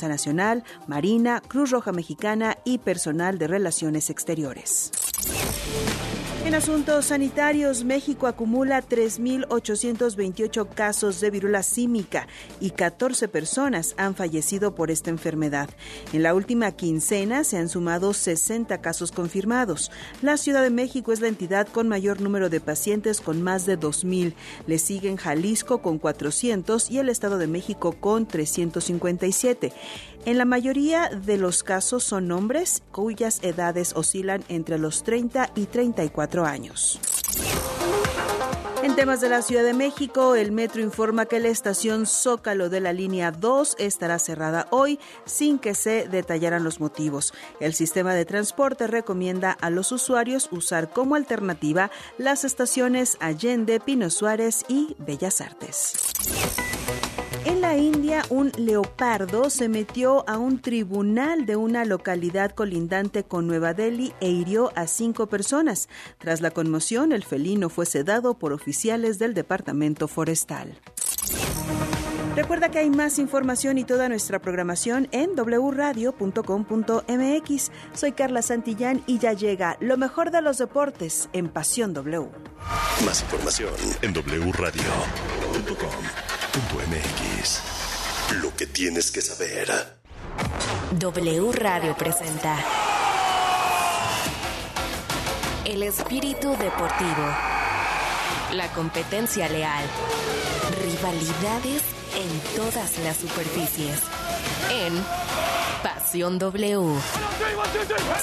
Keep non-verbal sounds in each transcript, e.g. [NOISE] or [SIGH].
Nacional, Marina, Cruz Roja Mexicana y personal de Relaciones Exteriores. En asuntos sanitarios, México acumula 3.828 casos de virula símica y 14 personas han fallecido por esta enfermedad. En la última quincena se han sumado 60 casos confirmados. La Ciudad de México es la entidad con mayor número de pacientes con más de 2.000. Le siguen Jalisco con 400 y el Estado de México con 357. En la mayoría de los casos son hombres cuyas edades oscilan entre los 30 y 34 años. En temas de la Ciudad de México, el metro informa que la estación Zócalo de la línea 2 estará cerrada hoy sin que se detallaran los motivos. El sistema de transporte recomienda a los usuarios usar como alternativa las estaciones Allende, Pino Suárez y Bellas Artes. En la India, un leopardo se metió a un tribunal de una localidad colindante con Nueva Delhi e hirió a cinco personas. Tras la conmoción, el felino fue sedado por oficiales del Departamento Forestal. Recuerda que hay más información y toda nuestra programación en wradio.com.mx. Soy Carla Santillán y ya llega lo mejor de los deportes en Pasión W. Más información en wradio.com. Lo que tienes que saber. W Radio presenta El espíritu deportivo. La competencia leal. Rivalidades en todas las superficies. En Pasión W.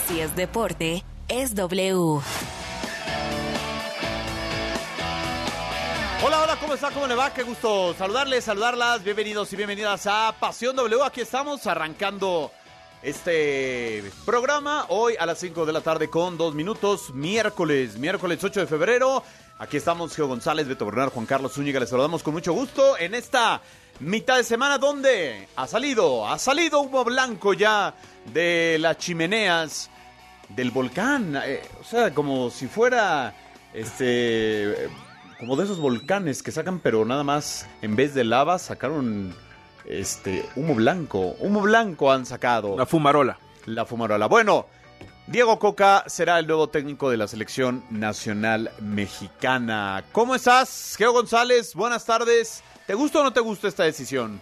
Si es deporte, es W. Hola, hola, ¿cómo está? ¿Cómo le va? Qué gusto saludarles, saludarlas. Bienvenidos y bienvenidas a Pasión W. Aquí estamos arrancando este programa hoy a las 5 de la tarde con dos minutos, miércoles, miércoles 8 de febrero. Aquí estamos, Geo González, Beto Bernal, Juan Carlos Zúñiga. Les saludamos con mucho gusto en esta mitad de semana donde ha salido, ha salido humo blanco ya de las chimeneas del volcán. Eh, o sea, como si fuera este como de esos volcanes que sacan, pero nada más, en vez de lava, sacaron este humo blanco. Humo blanco han sacado. La fumarola. La fumarola. Bueno, Diego Coca será el nuevo técnico de la selección nacional mexicana. ¿Cómo estás, Geo González? Buenas tardes. ¿Te gusta o no te gusta esta decisión?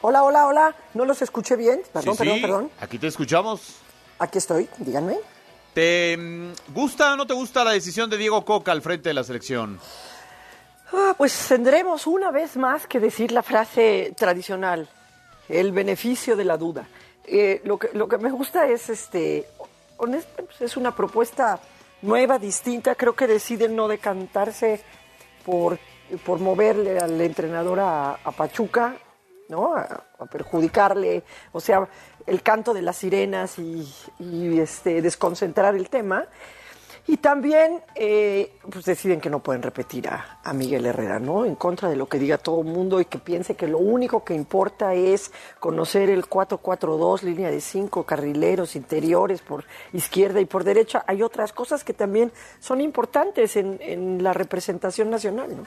Hola, hola, hola. No los escuché bien. Perdón, perdón, perdón. Aquí te escuchamos. Aquí estoy, díganme. ¿Te mm, gusta o no te gusta la decisión de Diego Coca al frente de la selección? Ah, pues tendremos una vez más que decir la frase tradicional, el beneficio de la duda. Eh, lo, que, lo que me gusta es, este, pues, es una propuesta nueva, distinta. Creo que deciden no decantarse por, por moverle al entrenador a, Pachuca, ¿no? A, perjudicarle. O sea, el canto de las sirenas y, este, desconcentrar el tema. Y también eh, pues deciden que no pueden repetir a, Miguel Herrera, ¿no? En contra de lo que diga todo el mundo y que piense que lo único que importa es conocer el 4-4-2, línea de cinco carrileros interiores por izquierda y por derecha. Hay otras cosas que también son importantes en la representación nacional, ¿no?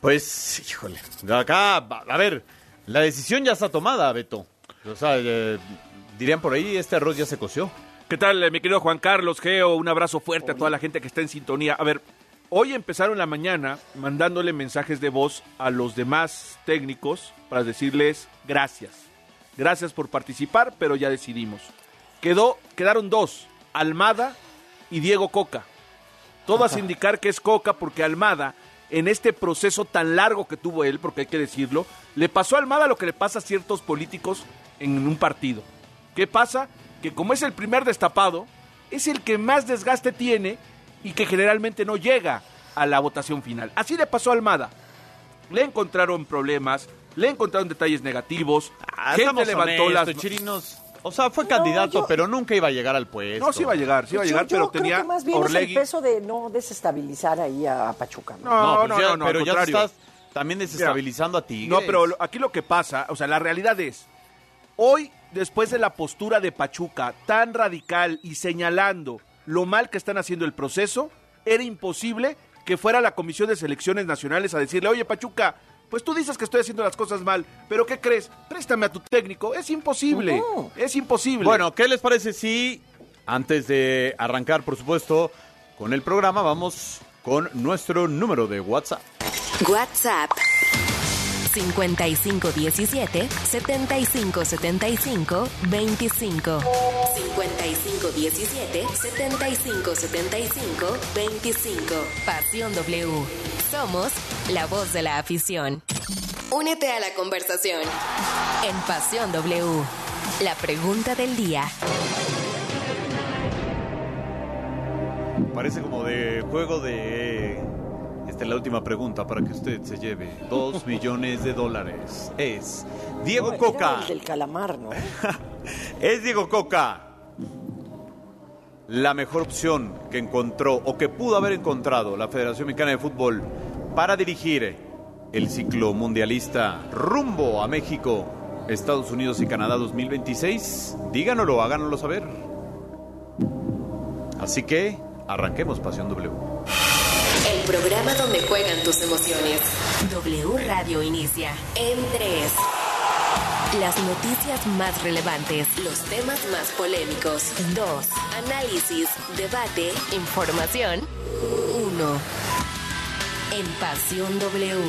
Pues, híjole, acá, a ver, la decisión ya está tomada, Beto. O sea, eh, dirían por ahí, este arroz ya se coció. ¿Qué tal, eh, mi querido Juan Carlos Geo? Un abrazo fuerte a toda la gente que está en sintonía. A ver, hoy empezaron la mañana mandándole mensajes de voz a los demás técnicos para decirles gracias. Gracias por participar, pero ya decidimos. Quedó, quedaron dos, Almada y Diego Coca. Todo hace [LAUGHS] indicar que es Coca porque Almada, en este proceso tan largo que tuvo él, porque hay que decirlo, le pasó a Almada lo que le pasa a ciertos políticos en un partido. ¿Qué pasa? Que como es el primer destapado, es el que más desgaste tiene y que generalmente no llega a la votación final. Así le pasó a Almada. Le encontraron problemas, le encontraron detalles negativos, ah, gente levantó las chirinos. O sea, fue candidato, pero nunca iba a llegar al puesto. No, sí iba a llegar, sí iba a llegar, pero tenía que más bien es el peso de no desestabilizar ahí a Pachuca. No, no, no, no, pero ya estás también desestabilizando a ti. No, pero aquí lo que pasa, o sea, la realidad es, Hoy, después de la postura de Pachuca tan radical y señalando lo mal que están haciendo el proceso, era imposible que fuera la Comisión de Selecciones Nacionales a decirle, oye Pachuca, pues tú dices que estoy haciendo las cosas mal, pero ¿qué crees? Préstame a tu técnico, es imposible, es imposible. Bueno, ¿qué les parece si antes de arrancar, por supuesto, con el programa, vamos con nuestro número de WhatsApp? WhatsApp 5517 7575 25 5517 7575 25 Pasión W. Somos la voz de la afición. Únete a la conversación en Pasión W. La pregunta del día. Parece como de juego de... Esta es la última pregunta para que usted se lleve dos [LAUGHS] millones de dólares. Es Diego No, Coca. el del calamar, ¿no? [LAUGHS] Es Diego Coca. La mejor opción que encontró o que pudo haber encontrado la Federación Mexicana de Fútbol para dirigir el ciclo mundialista rumbo a México, Estados Unidos y Canadá 2026. Díganoslo, háganoslo saber. Así que arranquemos Pasión W. El programa donde juegan tus emociones. W Radio inicia en 3. Las noticias más relevantes, los temas más polémicos. 2. Análisis, debate, información. 1. En Pasión W.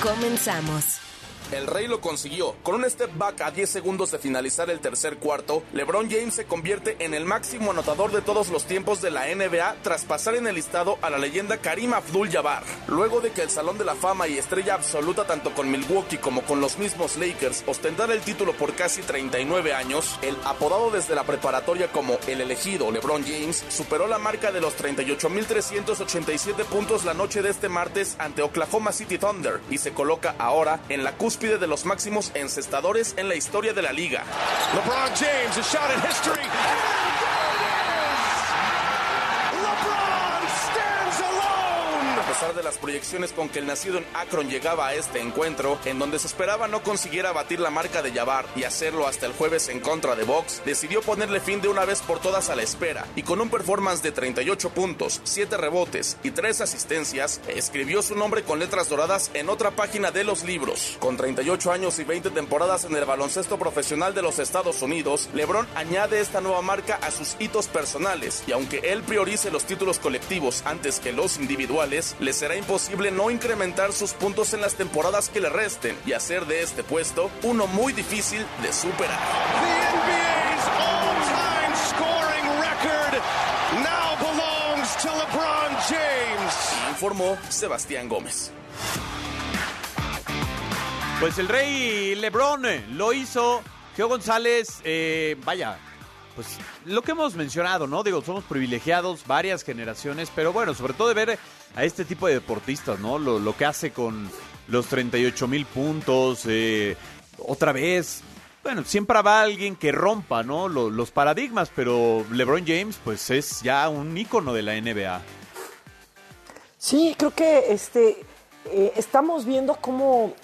Comenzamos. El Rey lo consiguió. Con un step back a 10 segundos de finalizar el tercer cuarto, LeBron James se convierte en el máximo anotador de todos los tiempos de la NBA tras pasar en el listado a la leyenda Karim Abdul-Jabbar. Luego de que el Salón de la Fama y estrella absoluta tanto con Milwaukee como con los mismos Lakers ostentara el título por casi 39 años, el apodado desde la preparatoria como el elegido LeBron James superó la marca de los 38.387 puntos la noche de este martes ante Oklahoma City Thunder y se coloca ahora en la cúspide de los máximos encestadores en la historia de la liga. LeBron James, a shot in history. LeBron stands alone. A pesar de las proyecciones con que el nacido en Akron llegaba a este encuentro, en donde se esperaba no consiguiera batir la marca de Jabbar y hacerlo hasta el jueves en contra de Box, decidió ponerle fin de una vez por todas a la espera y con un performance de 38 puntos, 7 rebotes y 3 asistencias, escribió su nombre con letras doradas en otra página de los libros. Con 38 años y 20 temporadas en el baloncesto profesional de los Estados Unidos, LeBron añade esta nueva marca a sus hitos personales y aunque él priorice los títulos colectivos antes que los individuales, le será imposible no incrementar sus puntos en las temporadas que le resten y hacer de este puesto uno muy difícil de superar. The NBA's all-time scoring record now belongs to LeBron James. Informó Sebastián Gómez. Pues el rey Lebron lo hizo. Geo González, eh, vaya, pues lo que hemos mencionado, ¿no? Digo, somos privilegiados, varias generaciones, pero bueno, sobre todo de ver a este tipo de deportistas, ¿no? Lo, que hace con los 38 mil puntos, eh, otra vez. Bueno, siempre habrá alguien que rompa, ¿no? Lo- los paradigmas, pero LeBron James, pues es ya un ícono de la NBA. Sí, creo que este, eh, estamos viendo cómo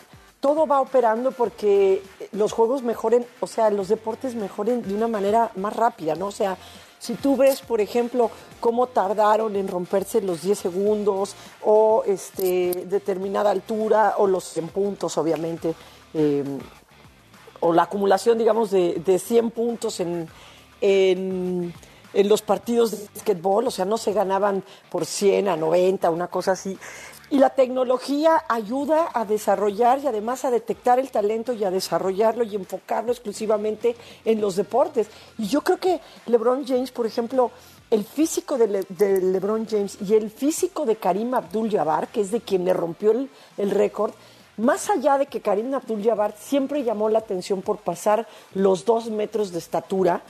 todo va operando porque los juegos mejoren, o sea, los deportes mejoren de una manera más rápida, ¿no? O sea, si tú ves, por ejemplo, cómo tardaron en romperse los 10 segundos o este, determinada altura o los 100 puntos, obviamente, eh, o la acumulación, digamos, de, de 100 puntos en, en, en los partidos de básquetbol, o sea, no se ganaban por 100 a 90, una cosa así. Y la tecnología ayuda a desarrollar y además a detectar el talento y a desarrollarlo y enfocarlo exclusivamente en los deportes. Y yo creo que LeBron James, por ejemplo, el físico de, Le- de LeBron James y el físico de Karim Abdul-Jabbar, que es de quien le rompió el, el récord, más allá de que Karim Abdul-Jabbar siempre llamó la atención por pasar los dos metros de estatura,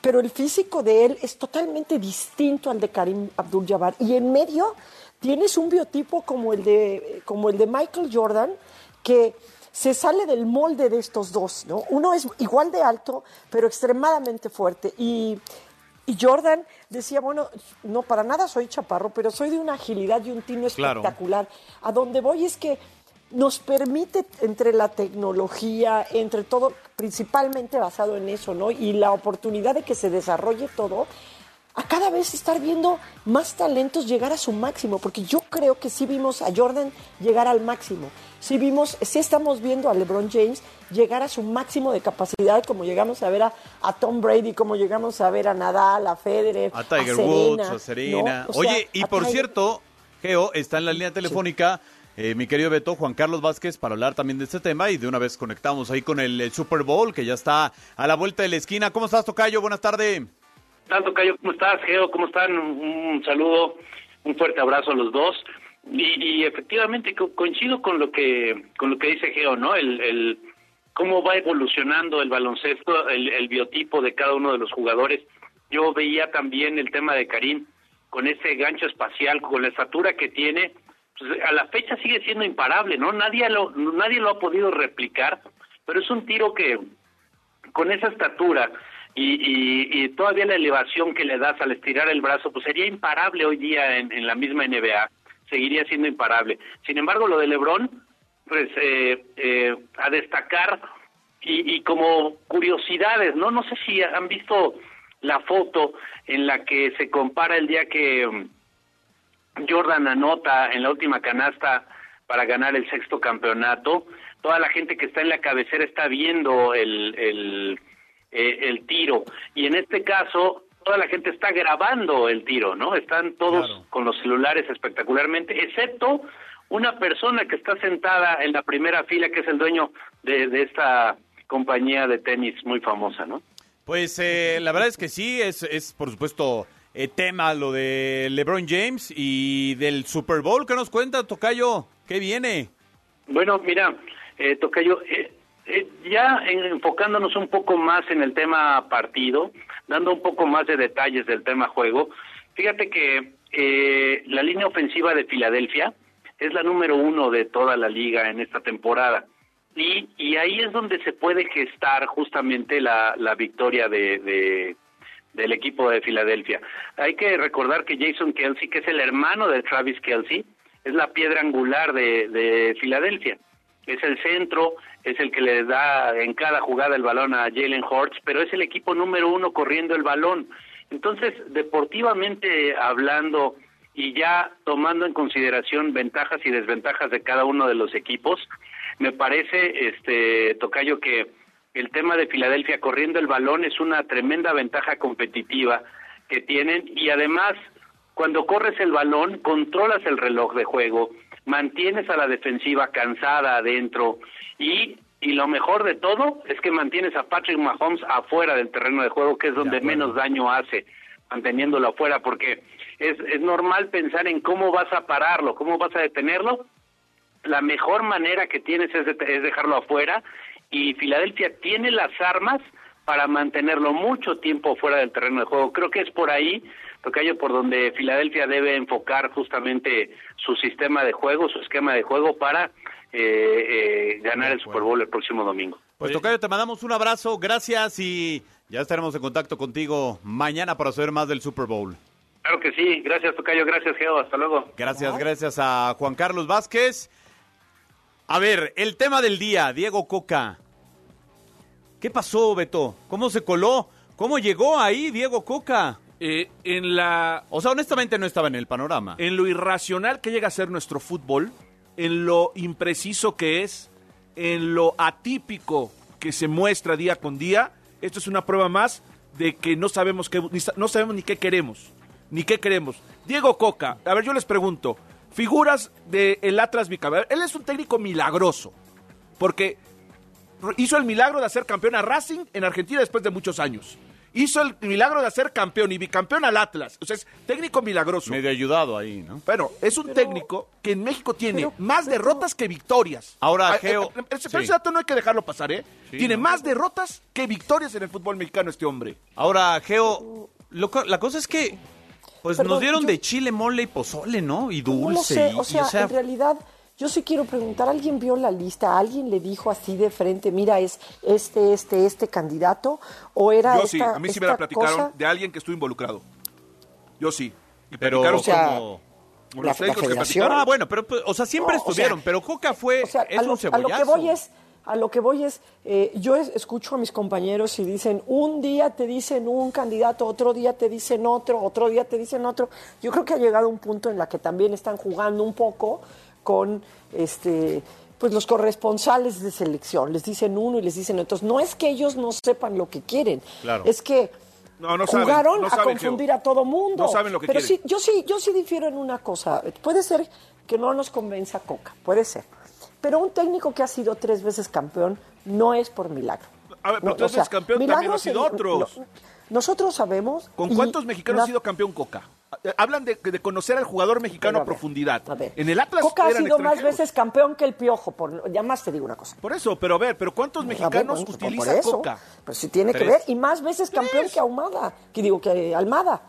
pero el físico de él es totalmente distinto al de Karim Abdul-Jabbar. Y en medio tienes un biotipo como el de, como el de Michael Jordan, que se sale del molde de estos dos, ¿no? Uno es igual de alto, pero extremadamente fuerte. Y, y Jordan decía, bueno, no, para nada soy chaparro, pero soy de una agilidad y un tino Claro. espectacular. A donde voy es que nos permite entre la tecnología, entre todo, principalmente basado en eso, ¿no? Y la oportunidad de que se desarrolle todo, a cada vez estar viendo más talentos llegar a su máximo, porque yo creo que sí vimos a Jordan llegar al máximo, sí vimos, sí estamos viendo a LeBron James llegar a su máximo de capacidad, como llegamos a ver a, a Tom Brady, como llegamos a ver a Nadal, a Federer, A Tiger Serena, Woods, a Serena. ¿no? O sea, Oye, y por Tiger- cierto, Geo, está en la línea telefónica eh, mi querido Beto, Juan Carlos Vázquez, para hablar también de este tema y de una vez conectamos ahí con el, el Super Bowl, que ya está a la vuelta de la esquina. ¿Cómo estás, Tocayo? Buenas tardes. Tanto Cayo, ¿cómo estás, Geo? ¿Cómo están? Un, un saludo, un fuerte abrazo a los dos. Y, y efectivamente co- coincido con lo que con lo que dice Geo, ¿no? El, cómo va evolucionando el baloncesto, el, biotipo de cada uno de los jugadores. Yo veía también el tema de Karim con ese gancho espacial, con la estatura que tiene. Pues, a la fecha sigue siendo imparable, ¿no? Nadie lo nadie lo ha podido replicar, pero es un tiro que con esa estatura y, y, todavía la elevación que le das al estirar el brazo, pues sería imparable hoy día en la misma NBA, seguiría siendo imparable. Sin embargo, lo de Lebron, pues eh, eh, a destacar y, como curiosidades, ¿no? No sé si han visto la foto en la que se compara el día que mm, Jordan anota en la última canasta para ganar el sexto campeonato. Toda la gente que está en la cabecera está viendo el, eh, el tiro. Y en este caso, toda la gente está grabando el tiro, ¿no? Están todos Claro. con los celulares espectacularmente, excepto una persona que está sentada en la primera fila, que es el dueño de, de esta compañía de tenis muy famosa, ¿no? Pues eh, la verdad es que sí, es, es por supuesto eh, tema lo de LeBron James y del Super Bowl. ¿Qué nos cuenta, Tocayo? ¿Qué viene? Bueno, mira, eh, Tocayo, eh, eh, ya en- enfocándonos un poco más en el tema partido, dando un poco más de detalles del tema juego, fíjate que eh, la línea ofensiva de Filadelfia es la número uno de toda la liga en esta temporada. Y, y ahí es donde se puede gestar justamente la, la victoria de, de- del equipo de Filadelfia. Hay que recordar que Jason Kelsey, que es el hermano de Travis Kelsey, es la piedra angular de, de Filadelfia. Es el centro, es el que le da en cada jugada el balón a Jalen Hurts, pero es el equipo número uno corriendo el balón. Entonces, deportivamente hablando y ya tomando en consideración ventajas y desventajas de cada uno de los equipos, me parece, este Tocayo, que el tema de Filadelfia corriendo el balón es una tremenda ventaja competitiva que tienen y además cuando corres el balón controlas el reloj de juego, mantienes a la defensiva cansada adentro y y lo mejor de todo es que mantienes a Patrick Mahomes afuera del terreno de juego, que es donde menos daño hace manteniéndolo afuera, porque es, es normal pensar en cómo vas a pararlo, cómo vas a detenerlo. La mejor manera que tienes es, de- es dejarlo afuera y Filadelfia tiene las armas para mantenerlo mucho tiempo fuera del terreno de juego. Creo que es por ahí, Tocayo, por donde Filadelfia debe enfocar justamente su sistema de juego, su esquema de juego para eh, eh, ganar el Super Bowl el próximo domingo. Pues Tocayo, te mandamos un abrazo, gracias y ya estaremos en contacto contigo mañana para saber más del Super Bowl. Claro que sí, gracias Tocayo, gracias Geo, hasta luego. Gracias, gracias a Juan Carlos Vázquez. A ver, el tema del día, Diego Coca. ¿Qué pasó, Beto? ¿Cómo se coló? ¿Cómo llegó ahí Diego Coca? Eh, en la O sea, honestamente no estaba en el panorama. en lo irracional que llega a ser nuestro fútbol, en lo impreciso que es, en lo atípico que se muestra día con día, esto es una prueba más de que no sabemos qué, ni no sabemos ni qué queremos, ni qué queremos. Diego Coca, a ver, yo les pregunto, figuras de el Atlas Bicampeón, él es un técnico milagroso, porque hizo el milagro de hacer campeón a Racing en Argentina después de muchos años. Hizo el milagro de hacer campeón y bicampeón al Atlas. O sea, es técnico milagroso. Medio ayudado ahí, ¿no? Bueno, es un técnico que en México tiene más derrotas que victorias. Ahora, Ah, Geo, eh, eh, ese, sí. ese dato no hay que dejarlo pasar, ¿eh? Sí, tiene ¿no? más derrotas que victorias en el fútbol mexicano este hombre. Ahora, Geo, lo la cosa es que pues Perdón, nos dieron yo- de chile, mole y pozole, ¿no? Y No lo dulce. sé, y- o y, sea, en realidad yo sí quiero preguntar, ¿alguien vio la lista? ¿Alguien le dijo así de frente, mira, es este, este, este candidato? ¿O era Yo esta, sí, a mí sí me la esta platicaron cosa? de alguien que estuvo involucrado. Yo sí. Y pero platicaron O sea, como... la- los técnicos la que. Ah, bueno, pero pues, o sea, siempre No, o estuvieron, sea, pero Coca fue O sea, es a lo, un a lo que voy es, a lo que voy es, eh, yo es- escucho a mis compañeros y dicen, un día te dicen un candidato, otro día te dicen otro, otro día te dicen otro. Yo creo que ha llegado un punto en la que también están jugando un poco con este pues los corresponsales de selección. Les dicen uno y les dicen otro. No es que ellos no sepan lo que quieren, Claro. es que No, no saben, jugaron no a saben, confundir a todo mundo. No saben lo que Pero quieren. sí, yo sí, yo sí difiero en una cosa. Puede ser que no nos convenza Coca, puede ser. Pero un técnico que ha sido tres veces campeón no es por milagro. A ver, pero No, tres veces campeón también ha sido otros. no, nosotros sabemos. ¿Con cuántos mexicanos ha sido campeón Coca? Hablan de, de conocer al jugador mexicano a, profundidad. a ver. En el Atlas Coca ha sido más veces campeón que el Piojo. Por, ya más te digo una cosa. Por eso, pero a ver, pero ¿cuántos A ver, mexicanos bueno, pues, utiliza por eso, Coca? Pues sí tiene que ver. Y más veces campeón que Ahumada. Que digo, que Almada.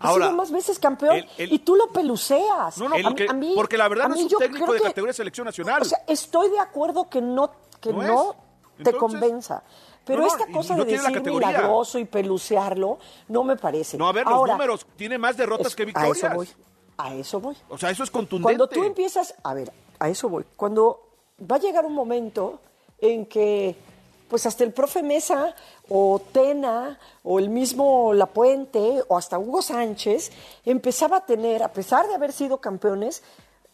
Ha Ahora, sido más veces campeón el- el- y tú lo peluceas. No, no, A- mí- porque la verdad no es un técnico de que- categoría de selección nacional. O sea, estoy de acuerdo que no, que ¿No te Entonces- convenza. Pero No, esta cosa no de la decir milagroso y pelucearlo no me parece. no, a ver, Ahora, los números, tiene más derrotas es- que A victorias. eso voy. A eso voy. O sea, eso es contundente. Cuando tú empiezas, a ver, a eso voy. Cuando va a llegar un momento en que, pues hasta el profe Mesa o Tena o el mismo Lapuente o hasta Hugo Sánchez empezaba a tener, a pesar de haber sido campeones,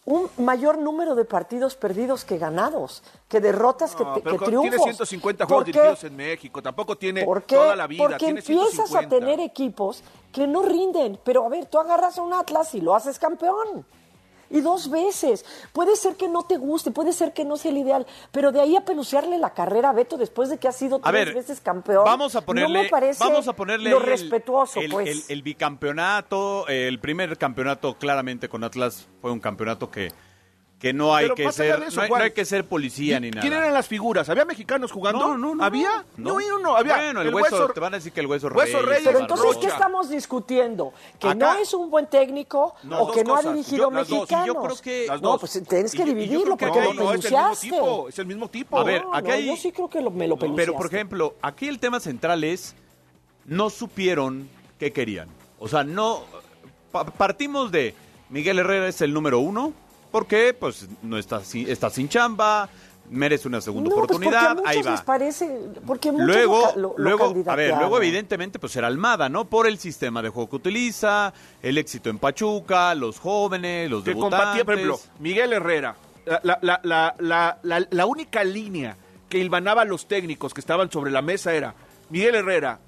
un mayor número de partidos perdidos que ganados, que derrotas que, No, pero que triunfos. tiene 150 juegos dirigidos en México, tampoco tiene toda la vida, Porque tiene empiezas 150. a tener equipos que no rinden. Pero a ver, tú agarras a un Atlas y lo haces campeón. Y dos veces. Puede ser que no te guste, puede ser que no sea el ideal, pero de ahí a pelucearle la carrera a Beto después de que ha sido tres ver, veces campeón. Vamos a ponerle, no me parece vamos a ponerle lo el- respetuoso, el, pues. el- el bicampeonato, el primer campeonato claramente con Atlas fue un campeonato que, que no hay Pero que ser, eso, no, hay, no hay que ser policía ni nada. ¿Quién eran las figuras? ¿Había mexicanos jugando? No, no, no. ¿Había? No, No, no, había. Bueno, el, hueso, te van a decir que el hueso, Hueso Reyes, Reyes, Pero entonces, Rocha. ¿qué estamos discutiendo? ¿Que Acá- no es un buen técnico No, o que no ha dirigido Yo- mexicanos? Yo creo que- Las no, pues tienes que dividirlo creo porque que lo no, es el mismo tipo, es el mismo tipo. A ver, aquí no, hay- yo sí creo que lo, me lo peluceaste. Pero, por ejemplo, aquí el tema central es, no supieron qué querían. O sea, no... pa- partimos de Miguel Herrera es el número uno, porque pues no está, sin- está sin chamba, merece una segunda no, pues oportunidad, ahí muchos va. les parece, porque Luego, lo, lo- luego, a ver, luego evidentemente pues era Almada, ¿no? Por el sistema de juego que utiliza, el éxito en Pachuca, los jóvenes, los que debutantes. por ejemplo, Miguel Herrera, la, la, la, la, la, la- la única línea que hilvanaba a los técnicos que estaban sobre la mesa era Miguel Herrera,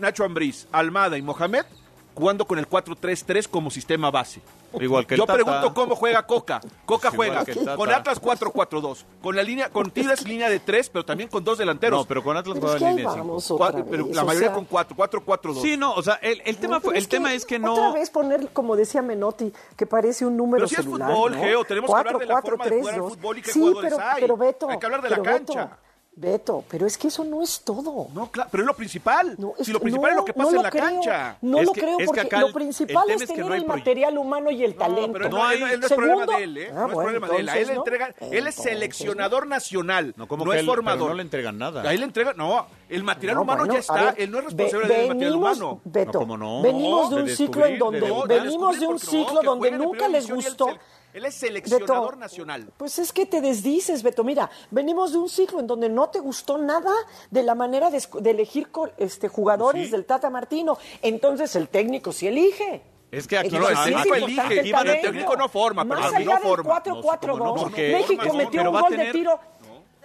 Nacho Ambriz, Almada y Mohamed jugando con el 4-3-3 como sistema base. Igual que Yo Tata. pregunto cómo juega Coca. Coca Igual juega que con Atlas 4-4-2, con la línea con Tigres línea de 3, pero también con dos delanteros. No, pero con Atlas es juega que en línea de cinco. vamos otra Cuatro- pero vez, la o mayoría sea, con 4, 4-4-2. Sí, no, o sea, el, el tema, no, fue, el tema es que no... Otra vez poner, como decía Menotti, que parece un número Pero si es celular, fútbol, ¿no? Geo, tenemos que hablar de la forma de jugar al 4-4-3-2. fútbol y qué sí, jugadores pero, hay. pero Beto, Hay que hablar de la pero Beto, cancha. Beto, pero es que eso no es todo. No, claro, pero es lo principal. No, es si lo principal es lo que pasa no en la creo. cancha. No Es lo que- creo es que porque acá lo principal es es que tener no hay el material humano y el talento. No, pero No no, hay- él no, él no es Segundo- problema de él, ¿eh? Ah, no es bueno, problema de él. A él entregan, él es seleccionador nacional, No, ¿cómo no que es él- pero formador. no le entregan nada. A él le entregan, no, el material No, humano bueno, ya está, ver, él no es ve- responsable del material venimos- humano. Beto, No, ¿cómo no? venimos de un ciclo en donde venimos de un ciclo donde nunca les gustó. Él es seleccionador Beto, nacional. Pues es que te desdices, Beto. Mira, venimos de un ciclo en donde no te gustó nada de la manera de, elegir este, jugadores Sí. del Tata Martino. Entonces el técnico sí elige. Es que aquí No, es elige, el pero el técnico no forma, Más perdón, allá no del forma. 4-4-2, No, México no, metió pero un gol tener- de tiro.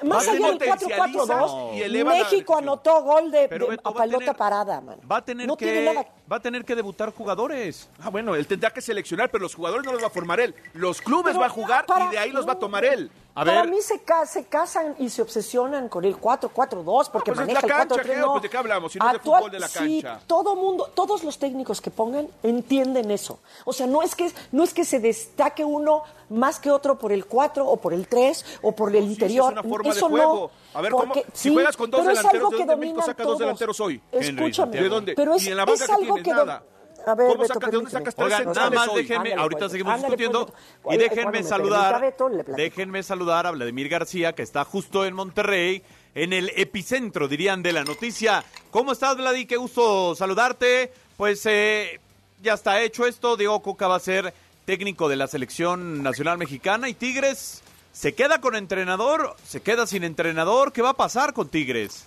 Más allá del potencializa 4-4-2, y eleva la México anotó gol de, Pero de- Beto a va a pelota tener- parada, man. Va a tener no tiene que nada va a tener que debutar jugadores. Ah, bueno, él tendrá que seleccionar, pero los jugadores no los va a formar él. Los clubes Pero va a jugar para- y de ahí los va a tomar él. A Para ver. mí se, ca- se casan y se obsesionan con el 4-4-2 porque pues es maneja la el cancha, 4-3. Geo, no. pues, ¿de qué hablamos? Si no es de Actual- fútbol de la sí, cancha. todo mundo, todos los técnicos que pongan entienden eso. O sea, no es que no es que se destaque uno más que otro por el 4 o por el 3 o por el sí, interior. sí, es una forma de eso juego. no. A ver, ¿cómo- porque- si sí, juegas con dos es delanteros, ¿de dónde México saca dos todos. delanteros hoy? Escúchame, ¿De dónde? pero es, ¿Y en la es algo que Nada. A ver, ¿Cómo Beto, saca- de dónde permíteme. sacas tres Oigan, nada más hoy? déjenme, Ándale, ahorita pues, seguimos ándale, discutiendo y déjenme saludar, Beto, déjenme saludar a Vladimir García que está justo en Monterrey, en el epicentro dirían de la noticia. ¿Cómo estás, Vladi? Qué gusto saludarte. Pues eh, ya está hecho esto, Diego Coca va a ser técnico de la selección nacional mexicana y Tigres ¿Se queda con entrenador? ¿Se queda sin entrenador? ¿Qué va a pasar con Tigres?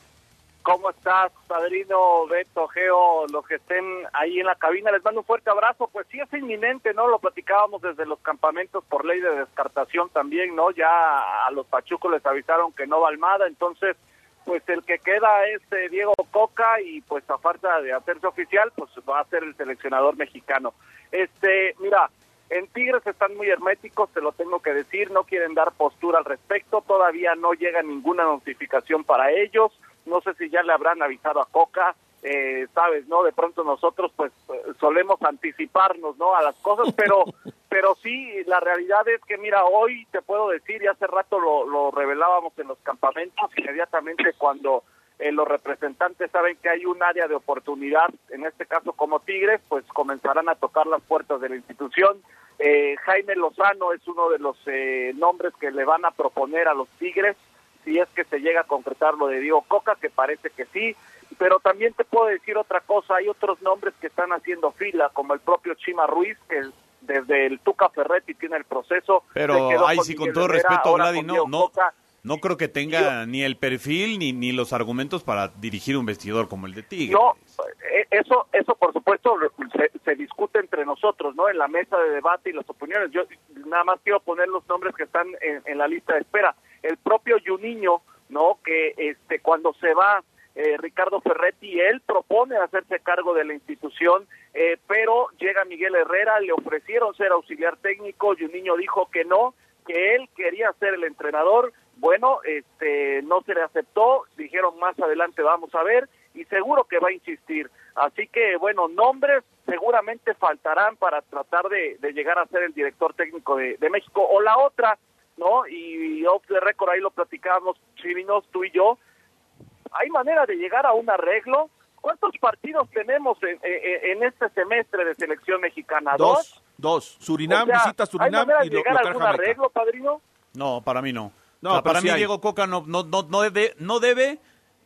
¿Cómo estás, padrino Beto, Geo, los que estén ahí en la cabina? Les mando un fuerte abrazo. Pues sí, es inminente, ¿no? Lo platicábamos desde los campamentos por ley de descartación también, ¿no? Ya a los pachucos les avisaron que no va Almada, entonces, pues el que queda es eh, Diego Coca y pues a falta de hacerse oficial, pues va a ser el seleccionador mexicano. Este, mira, en Tigres están muy herméticos, te lo tengo que decir, no quieren dar postura al respecto, todavía no llega ninguna notificación para ellos no sé si ya le habrán avisado a Coca, eh, sabes, ¿no? De pronto nosotros pues eh, solemos anticiparnos, ¿no? A las cosas, [LAUGHS] pero pero sí, la realidad es que mira, hoy te puedo decir, y hace rato lo, lo revelábamos en los campamentos, inmediatamente cuando eh, los representantes saben que hay un área de oportunidad, en este caso como Tigres, pues comenzarán a tocar las puertas de la institución. Jaime Lozano es uno de los nombres que le van a proponer a los Tigres, si es que se llega a concretar lo de Diego Coca, que parece que sí, pero también te puedo decir otra cosa, hay otros nombres que están haciendo fila, como el propio Chima Ruiz, que desde el Tuca Ferretti tiene el proceso. Pero, ahí sí, con todo respeto, Vladi, no, no, no creo que tenga ni el perfil ni, ni los argumentos para dirigir un vestidor como el de Tigres. No, eh, eso, eso por supuesto se, discute entre nosotros, ¿no? En la mesa de debate y las opiniones. Yo nada más quiero poner los nombres que están en la lista de espera el propio Juninho, ¿no? Que este cuando se va eh, Ricardo Ferretti, él propone hacerse cargo de la institución, eh, pero llega Miguel Herrera, le ofrecieron ser auxiliar técnico, Juninho dijo que no, que él quería ser el entrenador, bueno, este no se le aceptó, dijeron más adelante vamos a ver y seguro que va a insistir. Así que bueno, nombres seguramente faltarán para tratar de, llegar a ser el director técnico de México. O la otra, ¿no? Y off the record ahí lo platicábamos, Chirinos, tú y yo. ¿Hay manera de llegar a un arreglo? ¿Cuántos partidos tenemos en, en, este semestre de selección mexicana? Dos. Dos. Surinam, visita Surinam ¿hay manera de llegar a algún arreglo, padrino? No, para mí no. No, para mí Diego Coca no, no, no, no, debe, no debe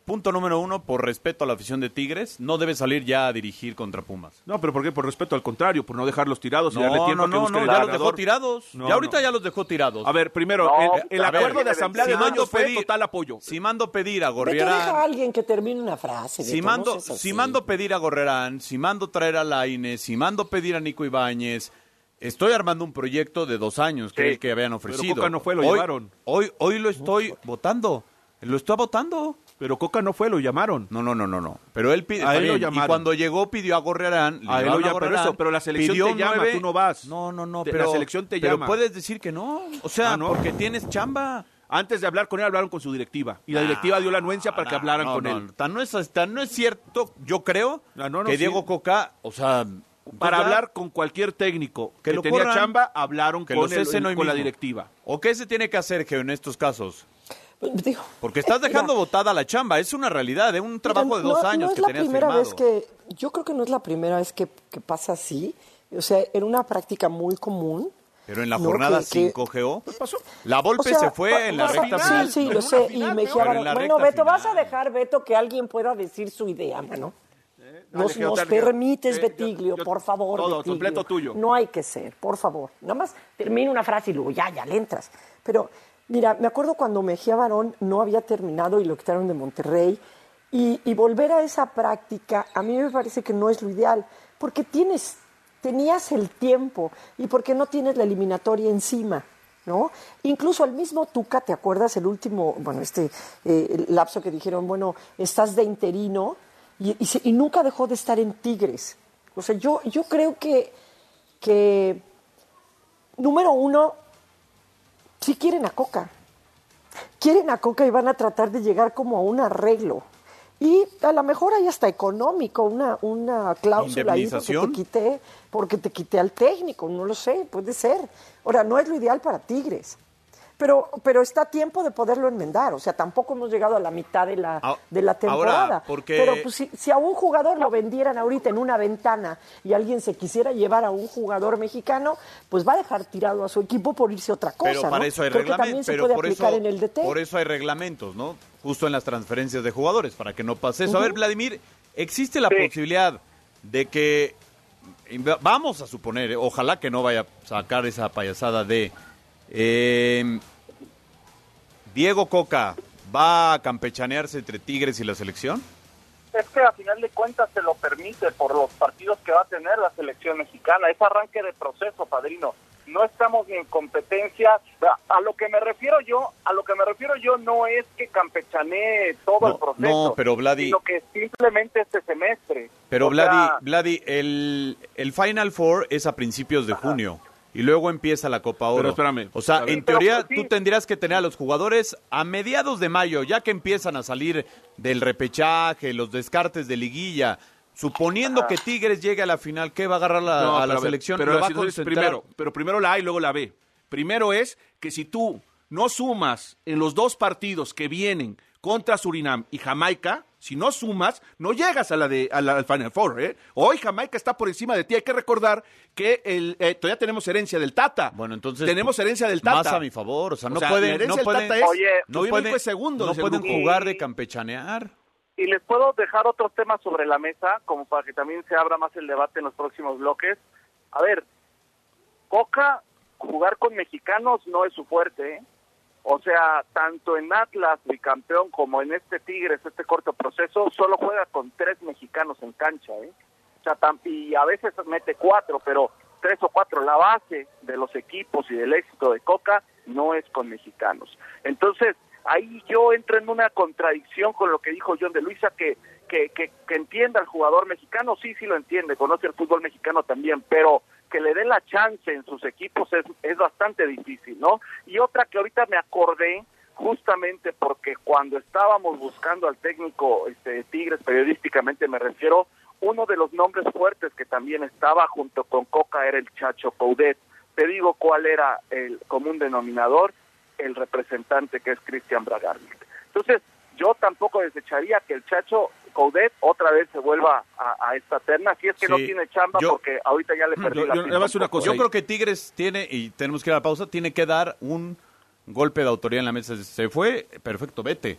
Punto número uno, por respeto a la afición de Tigres, no debe salir ya a dirigir contra Pumas. No, pero ¿por qué? Por respeto al contrario, por no dejarlos tirados y darle tiempo no, a que no, ya los dejó tirados. ya ahorita ya los dejó tirados. A ver, primero, el, acuerdo de asamblea de mando fue total apoyo. Si mando pedir a Gorrerán... Deja a alguien que termine una frase. Si mando, si mando pedir a Gorrerán, si mando traer a Laine, si mando pedir a Nico Ibáñez... Estoy armando un proyecto de dos años que el que habían ofrecido. Pero no fue, lo llevaron. Hoy, hoy lo estoy votando. Lo estoy votando. Pero Coca no fue, lo llamaron. No, no, no, no, no. Pero él pidió, a él lo llamaron. Y cuando llegó pidió a Gorrerán. A él lo llamaron, pero, la selección te llama, tú no vas. No, no, no, pero la selección te llama. Pero puedes decir que no. O sea, ah, porque tienes chamba. Antes de hablar con él, hablaron con su directiva. Y la directiva dio la anuencia para que hablaran con él. Tan no, es, no es cierto, yo creo, que Diego Coca, o sea, para hablar con cualquier técnico que, tenía chamba, hablaron con, con la directiva. ¿O qué se tiene que hacer, que en estos casos? Pues, Porque estás eh, dejando votada la chamba, es una realidad, es un trabajo de dos años no es la primera vez que Yo creo que no es la primera vez que, pasa así, o sea, era una práctica muy común. Pero en la jornada 5 GO, pasó? La Volpe se fue en la recta final. Sí, sí, lo sé. Y me dijeron, bueno, Beto, ¿vas a dejar, Beto, que alguien pueda decir su idea, mano? Eh, nos, nos permites, Betiglio, por favor. Todo, completo tuyo. No hay que ser, por favor. Nada más termina una frase y luego ya, ya le entras. Pero Mira, me acuerdo cuando Mejía Barón no había terminado y lo quitaron de Monterrey. Y, volver a esa práctica, a mí me parece que no es lo ideal, porque tienes, tenías el tiempo y porque no tienes la eliminatoria encima. ¿No? Incluso al mismo Tuca, ¿te acuerdas el último, bueno, este eh, lapso que dijeron, bueno, estás de interino y, y, nunca dejó de estar en Tigres? O sea, yo, yo creo que, que, número uno, sí quieren a Coca. Quieren a Coca y van a tratar de llegar como a un arreglo. Y a lo mejor hay hasta económico, una, una cláusula ahí porque te quité, porque te quité al técnico, no lo sé, puede ser. Ahora, no es lo ideal para Tigres. Pero, pero está a tiempo de poderlo enmendar. O sea, tampoco hemos llegado a la mitad de la, ah, de la temporada. Pero pues, si, a un jugador lo vendieran ahorita en una ventana y alguien se quisiera llevar a un jugador mexicano, pues va a dejar tirado a su equipo por irse a otra cosa. Pero para eso hay reglamentos. Pero por eso, en el DT. Por eso hay reglamentos, ¿no? Justo en las transferencias de jugadores, para que no pase eso. A ver, Vladimir, ¿existe la posibilidad de que. Vamos a suponer, ojalá que no vaya a sacar esa payasada de eh, Diego Coca va a campechanearse entre Tigres y la selección. Es que a final de cuentas se lo permite por los partidos que va a tener la selección mexicana. Es arranque de proceso, padrino. No estamos ni en competencia. A lo que me refiero yo, a lo que me refiero yo no es que campechanee todo el proceso. no, pero Vladi- Sino que simplemente este semestre. Pero Vladi, sea, Vladi, el, el Final Four es a principios de junio y luego empieza la Copa Oro. Pero espérame, o sea, en teoría pues, sí. tú tendrías que tener a los jugadores a mediados de mayo, ya que empiezan a salir del repechaje, los descartes de liguilla. Suponiendo que Tigres llegue a la final, ¿qué va a agarrar la, No, a la selección? Pero va a primero, pero primero la A y luego la B. Primero es que si tú no sumas en los dos partidos que vienen contra Surinam y Jamaica, si no sumas, no llegas a la de a la- al Final Four. ¿eh? Hoy Jamaica está por encima de ti. Hay que recordar que el, eh, todavía tenemos herencia del Tata. Bueno, entonces tenemos herencia del Tata. Más a mi favor, o sea, O no sea, la pueden, herencia no del pueden, Tata es- Oye, no pueden, segundo no pueden jugar de campechanear. Y les puedo dejar otros temas sobre la mesa, como para que también se abra más el debate en los próximos bloques. A ver, Coca, jugar con mexicanos no es su fuerte, ¿eh? O sea, tanto en Atlas, bicampeón, como en este Tigres, este corto proceso, solo juega con tres mexicanos en cancha, ¿eh? O sea, y a veces mete cuatro, pero tres o cuatro. La base de los equipos y del éxito de Coca no es con mexicanos. Entonces, ahí yo entro en una contradicción con lo que dijo John de Luisa, que, que, que, que entienda al jugador mexicano, sí, sí lo entiende, conoce el fútbol mexicano también, pero que le dé la chance en sus equipos es, es bastante difícil, ¿no? Y otra que ahorita me acordé, justamente porque cuando estábamos buscando al técnico este, de Tigres, periodísticamente me refiero, uno de los nombres fuertes que también estaba junto con Coca era el Chacho Coudet. Te digo cuál era el común denominador, el representante que es Cristian Bragarnik. Entonces, yo tampoco desecharía que el Chacho Coudet otra vez se vuelva a, a esta terna, si es que no tiene chamba, yo- porque ahorita ya le perdí yo- la yo- pista nada más un una poco. cosa. Yo creo que Tigres tiene, y tenemos que ir a la pausa, tiene que dar un golpe de autoría en la mesa. Se fue, perfecto, vete.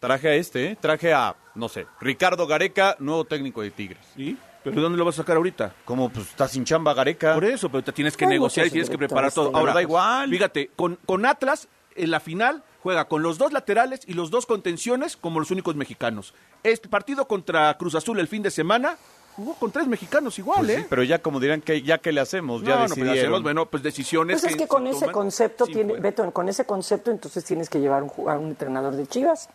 Traje a este, ¿eh? traje a, no sé, Ricardo Gareca, nuevo técnico de Tigres. ¿Sí? ¿Pero de dónde lo vas a sacar ahorita? Como pues está sin chamba Gareca. Por eso, pero te tienes que negociar y muchos tienes que preparar todo. Ahora, Da igual. Fíjate, con, con Atlas, en la final, juega con los dos laterales y los dos contenciones como los únicos mexicanos. Este partido contra Cruz Azul el fin de semana, jugó con tres mexicanos igual, Pues ¿eh? sí, pero ya como dirán que ya que le hacemos, ya no, decidieron. hacemos, bueno, pues decisiones. Pues es que con se ese toman concepto tiene. Beto, con ese concepto entonces tienes que llevar un, a un entrenador de Chivas.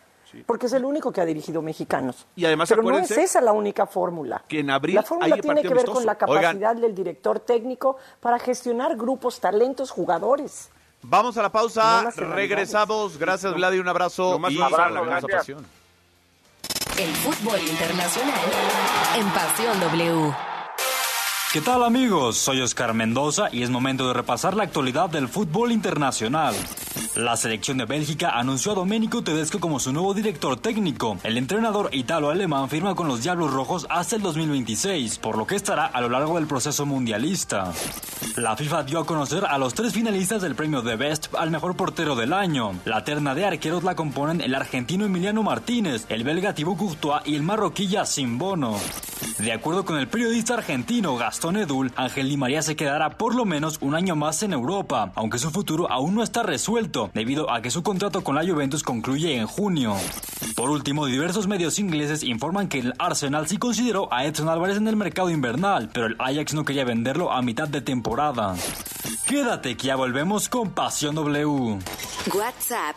Porque es el único que ha dirigido mexicanos. Y además, Pero no es esa la única fórmula. que en abril la fórmula hay tiene que ver con la capacidad del director técnico para gestionar grupos, talentos, jugadores. Vamos a la No pausa, nacionalidades. regresamos. Gracias, Vladi, un abrazo Lo más y abrazo, la gracias. pasión. El fútbol internacional en Pasión W. ¿Qué tal amigos? Soy Oscar Mendoza y es momento de repasar la actualidad del fútbol internacional. La selección de Bélgica anunció a Domenico Tedesco como su nuevo director técnico. El entrenador italo-alemán firma con los Diablos Rojos hasta el 2026, por lo que estará a lo largo del proceso mundialista. La FIFA dio a conocer a los tres finalistas del premio de Best al mejor portero del año. La terna de arqueros la componen el argentino Emiliano Martínez, el belga Thibaut Courtois y el marroquí Yacine Bono. De acuerdo con el periodista argentino Gastón Edul, Ángel Di María se quedará por lo menos un año más en Europa, aunque su futuro aún no está resuelto, debido a que su contrato con la Juventus concluye en junio. Por último, diversos medios ingleses informan que el Arsenal sí consideró a Edson Álvarez en el mercado invernal, pero el Ajax no quería venderlo a mitad de temporada. Quédate que ya volvemos con Pasión W. WhatsApp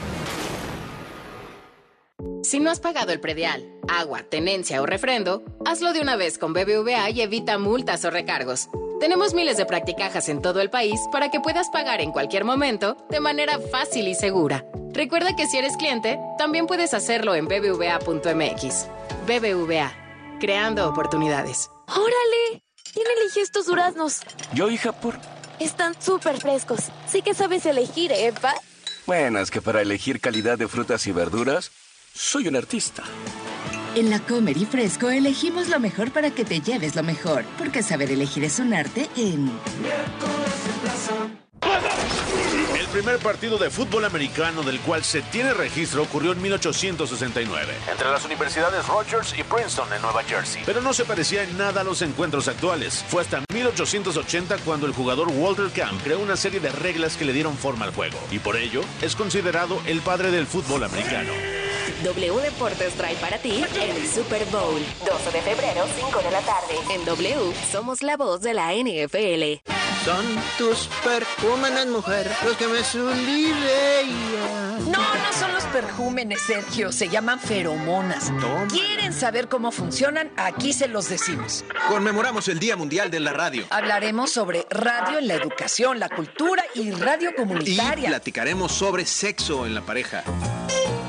Si no has pagado el predial, agua, tenencia o refrendo, hazlo de una vez con BBVA y evita multas o recargos. Tenemos miles de practicajas en todo el país para que puedas pagar en cualquier momento de manera fácil y segura. Recuerda que si eres cliente, también puedes hacerlo en bbva.mx. BBVA, creando oportunidades. ¡Órale! ¿Quién eligió estos duraznos? Yo, hija, por... Están súper frescos. Sí que sabes elegir, ¿eh, pa? Bueno, es que para elegir calidad de frutas y verduras, soy un artista. En la Comer y Fresco elegimos lo mejor para que te lleves lo mejor, porque saber elegir es un arte en... El primer partido de fútbol americano del cual se tiene registro ocurrió en 1869, entre las universidades Rogers y Princeton en Nueva Jersey. Pero no se parecía en nada a los encuentros actuales. Fue hasta 1880 cuando el jugador Walter Camp creó una serie de reglas que le dieron forma al juego, y por ello es considerado el padre del fútbol americano. W Deportes trae para ti el Super Bowl. 12 de febrero, 5 de la tarde. En W somos la voz de la NFL. Son tus perjúmenes, mujer, los que me sublimean. No, no son los perjúmenes, Sergio. Se llaman feromonas. ¿Quieren saber cómo funcionan? Aquí se los decimos. Conmemoramos el Día Mundial de la Radio. Hablaremos sobre radio en la educación, la cultura y radio Y comunitaria. platicaremos sobre sexo en la pareja.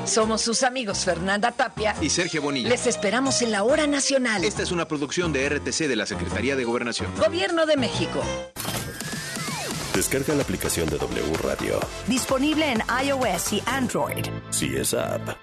Somos sus amigos Fernanda Tapia. Y Sergio Bonilla. Les esperamos en la hora nacional. Esta es una producción de RTC de la Secretaría de Gobernación. Gobierno de México. Descarga la aplicación de W Radio. Disponible en iOS y Android. Si es app.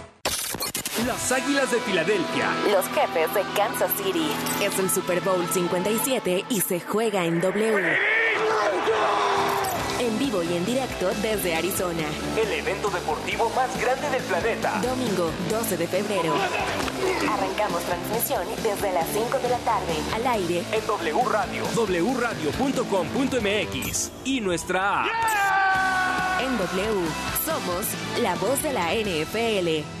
Las Águilas de Filadelfia. Los jefes de Kansas City. Es el Super Bowl 57 y se juega en W. En vivo y en directo desde Arizona. El evento deportivo más grande del planeta. Domingo 12 de febrero. Arrancamos transmisión desde las 5 de la tarde. Al aire. En W Radio. wradio.com.mx. Y nuestra app. En W. Somos la voz de la NFL.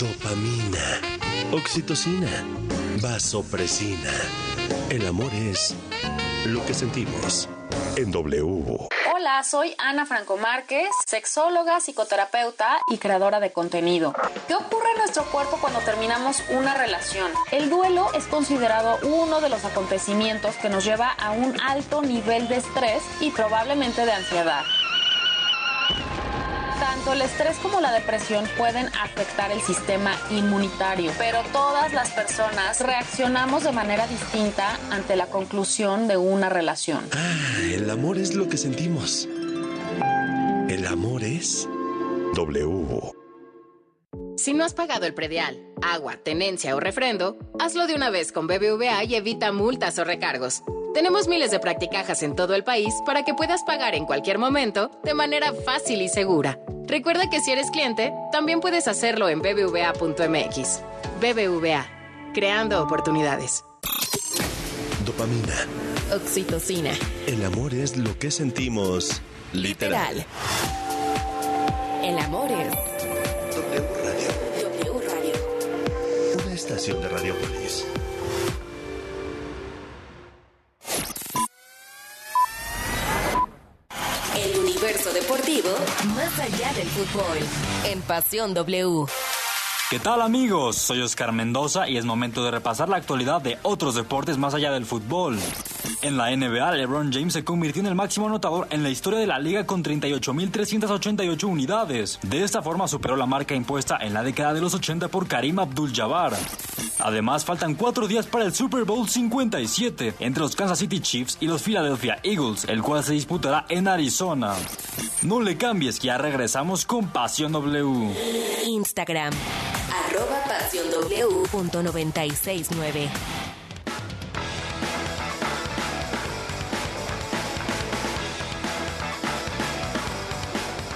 Dopamina, oxitocina, vasopresina. El amor es lo que sentimos en W. Hola, soy Ana Franco Márquez, sexóloga, psicoterapeuta y creadora de contenido. ¿Qué ocurre en nuestro cuerpo cuando terminamos una relación? El duelo es considerado uno de los acontecimientos que nos lleva a un alto nivel de estrés y probablemente de ansiedad. Tanto el estrés como la depresión pueden afectar el sistema inmunitario, pero todas las personas reaccionamos de manera distinta ante la conclusión de una relación. Ah, el amor es lo que sentimos. El amor es W. Si no has pagado el predial, agua, tenencia o refrendo, hazlo de una vez con BBVA y evita multas o recargos. Tenemos miles de practicajas en todo el país para que puedas pagar en cualquier momento de manera fácil y segura. Recuerda que si eres cliente, también puedes hacerlo en bbva.mx. BBVA, creando oportunidades. Dopamina. Oxitocina. El amor es lo que sentimos literal. Literal. El amor es W Radio. W Radio. Una estación de Radiopolis. Del fútbol. En Pasión W. ¿Qué tal amigos? Soy Oscar Mendoza y es momento de repasar la actualidad de otros deportes más allá del fútbol. En la NBA, LeBron James se convirtió en el máximo anotador en la historia de la liga con 38.388 unidades. De esta forma superó la marca impuesta en la década de los 80 por Karim Abdul-Jabbar. Además, faltan cuatro días para el Super Bowl 57 entre los Kansas City Chiefs y los Philadelphia Eagles, el cual se disputará en Arizona. No le cambies, que ya regresamos con Pasión W. Instagram. Arroba Pasión W punto 969.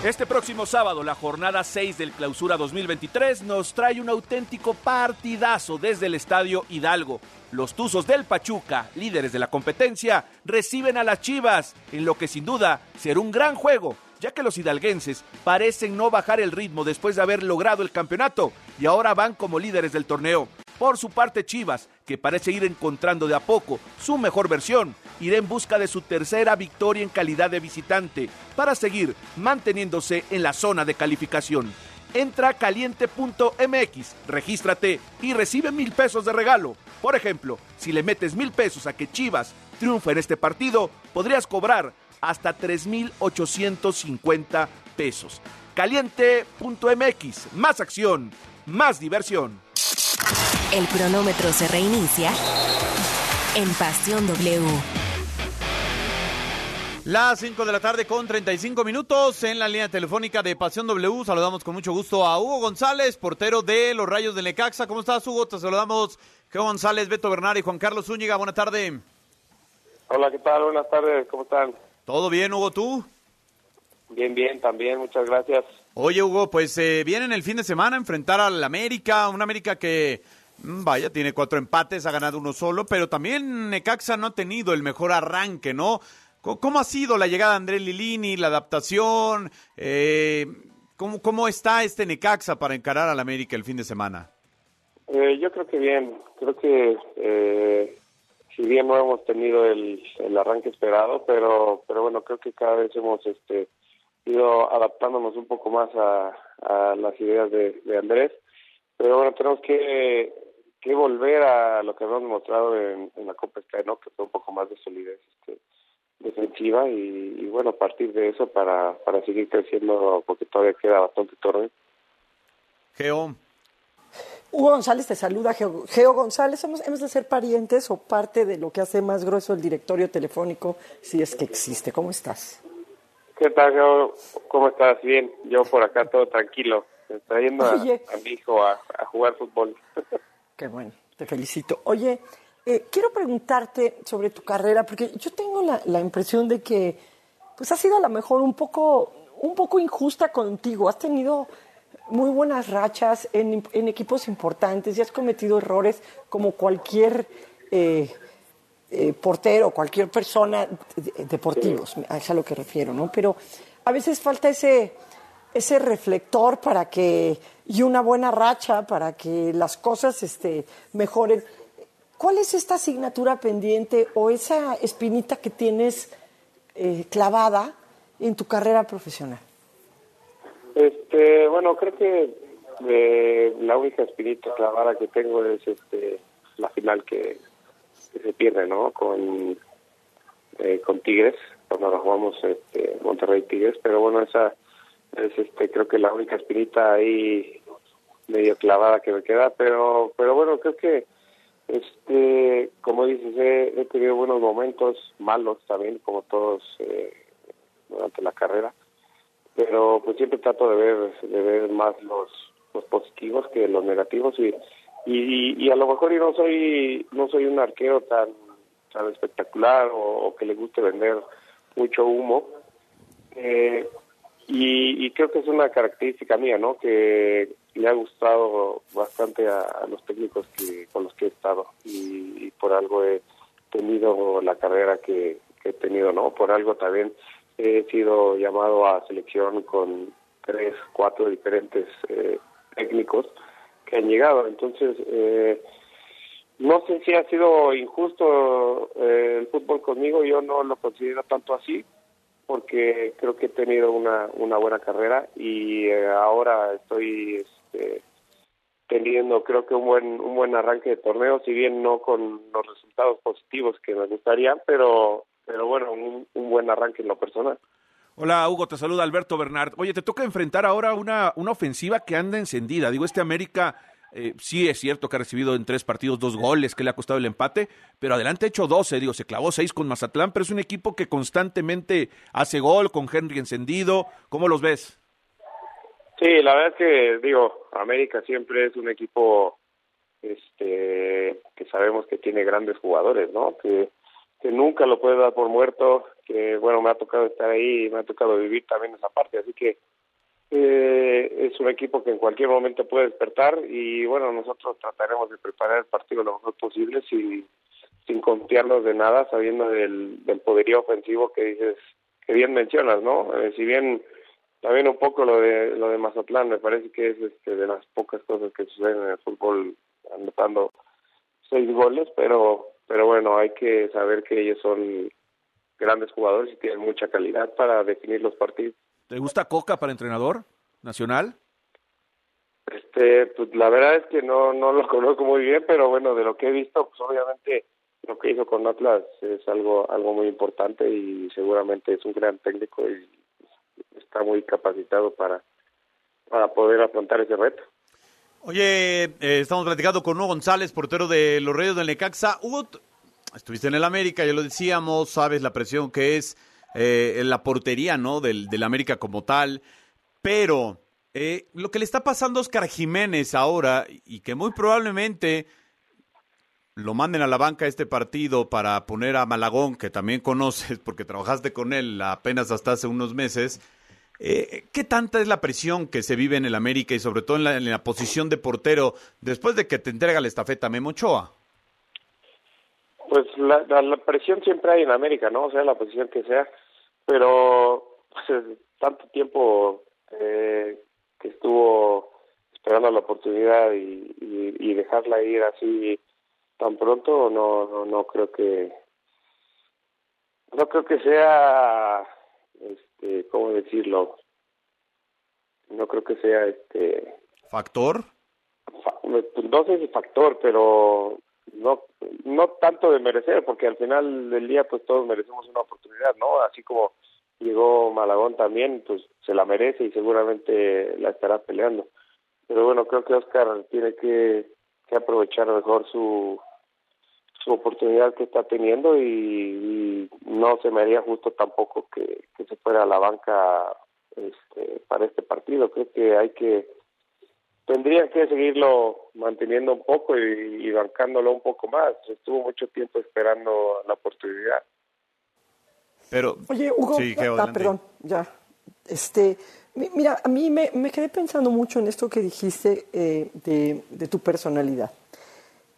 Este próximo sábado, la jornada 6 del Clausura 2023 nos trae un auténtico partidazo desde el Estadio Hidalgo. Los Tuzos del Pachuca, líderes de la competencia, reciben a las Chivas, en lo que sin duda será un gran juego, ya que los hidalguenses parecen no bajar el ritmo después de haber logrado el campeonato y ahora van como líderes del torneo. Por su parte, Chivas, que parece ir encontrando de a poco su mejor versión, irá en busca de su tercera victoria en calidad de visitante para seguir manteniéndose en la zona de calificación. Entra a caliente.mx, regístrate y recibe mil pesos de regalo. Por ejemplo, si le metes mil pesos a que Chivas triunfa en este partido, podrías cobrar hasta 3.850 pesos. Caliente.mx, más acción, más diversión. El cronómetro se reinicia en Pasión W. Las 5 de la tarde con 35 minutos en la línea telefónica de Pasión W. Saludamos con mucho gusto a Hugo González, portero de los Rayos de Necaxa. ¿Cómo estás, Hugo? Te saludamos Hugo González, Beto Bernal y Juan Carlos Zúñiga. Buenas tardes. Hola, ¿qué tal? Buenas tardes, ¿cómo están? ¿Todo bien, Hugo, tú? Bien, bien, también, muchas gracias. Oye, Hugo, pues eh, vienen el fin de semana a enfrentar al América, un América que, vaya, tiene cuatro empates, ha ganado uno solo, pero también Necaxa no ha tenido el mejor arranque, ¿no? ¿Cómo ha sido la llegada de Andrés Lilini, la adaptación? Eh, ¿cómo, ¿Cómo está este Necaxa para encarar al América el fin de semana? Eh, yo creo que bien, creo que eh, si bien no hemos tenido el, el arranque esperado, pero pero bueno, creo que cada vez hemos este ido adaptándonos un poco más a, las ideas de, de Andrés. Pero bueno, tenemos que, que volver a lo que hemos demostrado en, en la Copa Sky, ¿no? que fue un poco más de solidez este, defensiva y, y, bueno, a partir de eso para, para seguir creciendo porque todavía queda bastante torneo. Geo. Hugo González te saluda, Geo, Geo González. Hemos, hemos, de ser parientes o parte de lo que hace más grueso el directorio telefónico, si es que existe. ¿Cómo estás? ¿Qué tal, Geo? ¿Cómo estás? Bien, yo por acá todo tranquilo, trayendo a, a, mi hijo a, a jugar fútbol. [LAUGHS] Qué bueno, te felicito. Oye, eh, quiero preguntarte sobre tu carrera, porque yo tengo la, la, impresión de que pues ha sido a lo mejor un poco, un poco injusta contigo. Has tenido muy buenas rachas en, en equipos importantes y has cometido errores como cualquier eh, eh, portero, cualquier persona de, deportivos, a eso a lo que refiero, ¿no? Pero a veces falta ese, ese reflector para que, y una buena racha para que las cosas este, mejoren. ¿Cuál es esta asignatura pendiente o esa espinita que tienes eh, clavada en tu carrera profesional? Este, bueno, creo que eh, la única espinita clavada que tengo es este la final que, se pierde, ¿no? Con eh, con Tigres, cuando nos jugamos este, Monterrey Tigres, pero bueno, esa es este creo que la única espinita ahí medio clavada que me queda, pero pero bueno, creo que este como dices he, tenido buenos momentos, malos también, como todos eh, durante la carrera pero pues siempre trato de ver de ver más los los positivos que los negativos y y, y a lo mejor yo no soy no soy un arquero tan tan espectacular o, o que le guste vender mucho humo eh, y, y, creo que es una característica mía no que le ha gustado bastante a, los técnicos que con los que he estado. Y, por algo he tenido la carrera que, que he tenido no por algo también he sido llamado a selección con tres, cuatro diferentes eh, técnicos que han llegado. Entonces, eh, no sé si ha sido injusto eh, el fútbol conmigo, yo no lo considero tanto así, porque creo que he tenido una, una buena carrera y eh, ahora estoy este, teniendo creo que un buen un buen arranque de torneo, si bien no con los resultados positivos que me gustaría, pero pero bueno, un, un, buen arranque en lo personal. Hola Hugo, te saluda Alberto Bernard. Oye, te toca enfrentar ahora una, una ofensiva que anda encendida. Digo, este América eh, sí es cierto que ha recibido en tres partidos dos goles, que le ha costado el empate, pero adelante ha hecho 12, digo, se clavó seis con Mazatlán, pero es un equipo que constantemente hace gol, con Henry encendido. ¿Cómo los ves? Sí, la verdad es que, digo, América siempre es un equipo este que sabemos que tiene grandes jugadores, ¿no? Que nunca lo puede dar por muerto, que bueno, me ha tocado estar ahí me ha tocado vivir también esa parte, así que Eh, es un equipo que en cualquier momento puede despertar y bueno, nosotros trataremos de preparar el partido lo mejor posible sin, sin confiarnos de nada, sabiendo del, poderío ofensivo que dices, que bien mencionas, ¿no? Eh, si bien también un poco lo de lo de Mazatlán me parece que es este, de las pocas cosas que suceden en el fútbol anotando seis goles, pero pero bueno, hay que saber que ellos son grandes jugadores y tienen mucha calidad para definir los partidos. ¿Te gusta Coca para entrenador nacional? Este, pues la verdad es que no no lo [LAUGHS] conozco muy bien, pero bueno, de lo que he visto, pues obviamente lo que hizo con Atlas es algo algo muy importante y seguramente es un gran técnico y está muy capacitado para para poder afrontar ese reto. Oye, eh, estamos platicando con Hugo González, portero de los Reyes del Necaxa. Hugo, estuviste en el América, ya lo decíamos, sabes la presión que es eh, en la portería, ¿no? Del, del América como tal. Pero eh, lo que le está pasando a Oscar Jiménez ahora, y que muy probablemente lo manden a la banca este partido para poner a Malagón, que también conoces porque trabajaste con él apenas hasta hace unos meses. Eh, ¿Qué tanta es la presión que se vive en el América y sobre todo en la, en la posición de portero después de que te entrega la estafeta Memo Ochoa? Pues la, la, la presión siempre hay en América, ¿no? O sea, la posición que sea, pero pues, tanto tiempo eh, que estuvo esperando la oportunidad y, y, y dejarla ir así tan pronto, no, no, no creo que no creo que sea este cómo decirlo no creo que sea este factor fa- no sé si factor pero no no tanto de merecer porque al final del día pues todos merecemos una oportunidad no así como llegó Malagón también pues se la merece y seguramente la estará peleando pero bueno creo que Oscar tiene que, aprovechar mejor su su oportunidad que está teniendo y, y no se me haría justo tampoco que, que se fuera a la banca este, para este partido. Creo que hay que tendrían que seguirlo manteniendo un poco y, y bancándolo un poco más. Estuvo mucho tiempo esperando la oportunidad. Pero Oye, Hugo, Sí, ah, perdón, ya. Este, mi- mira, a mí me, me quedé pensando mucho en esto que dijiste eh, de, de tu personalidad.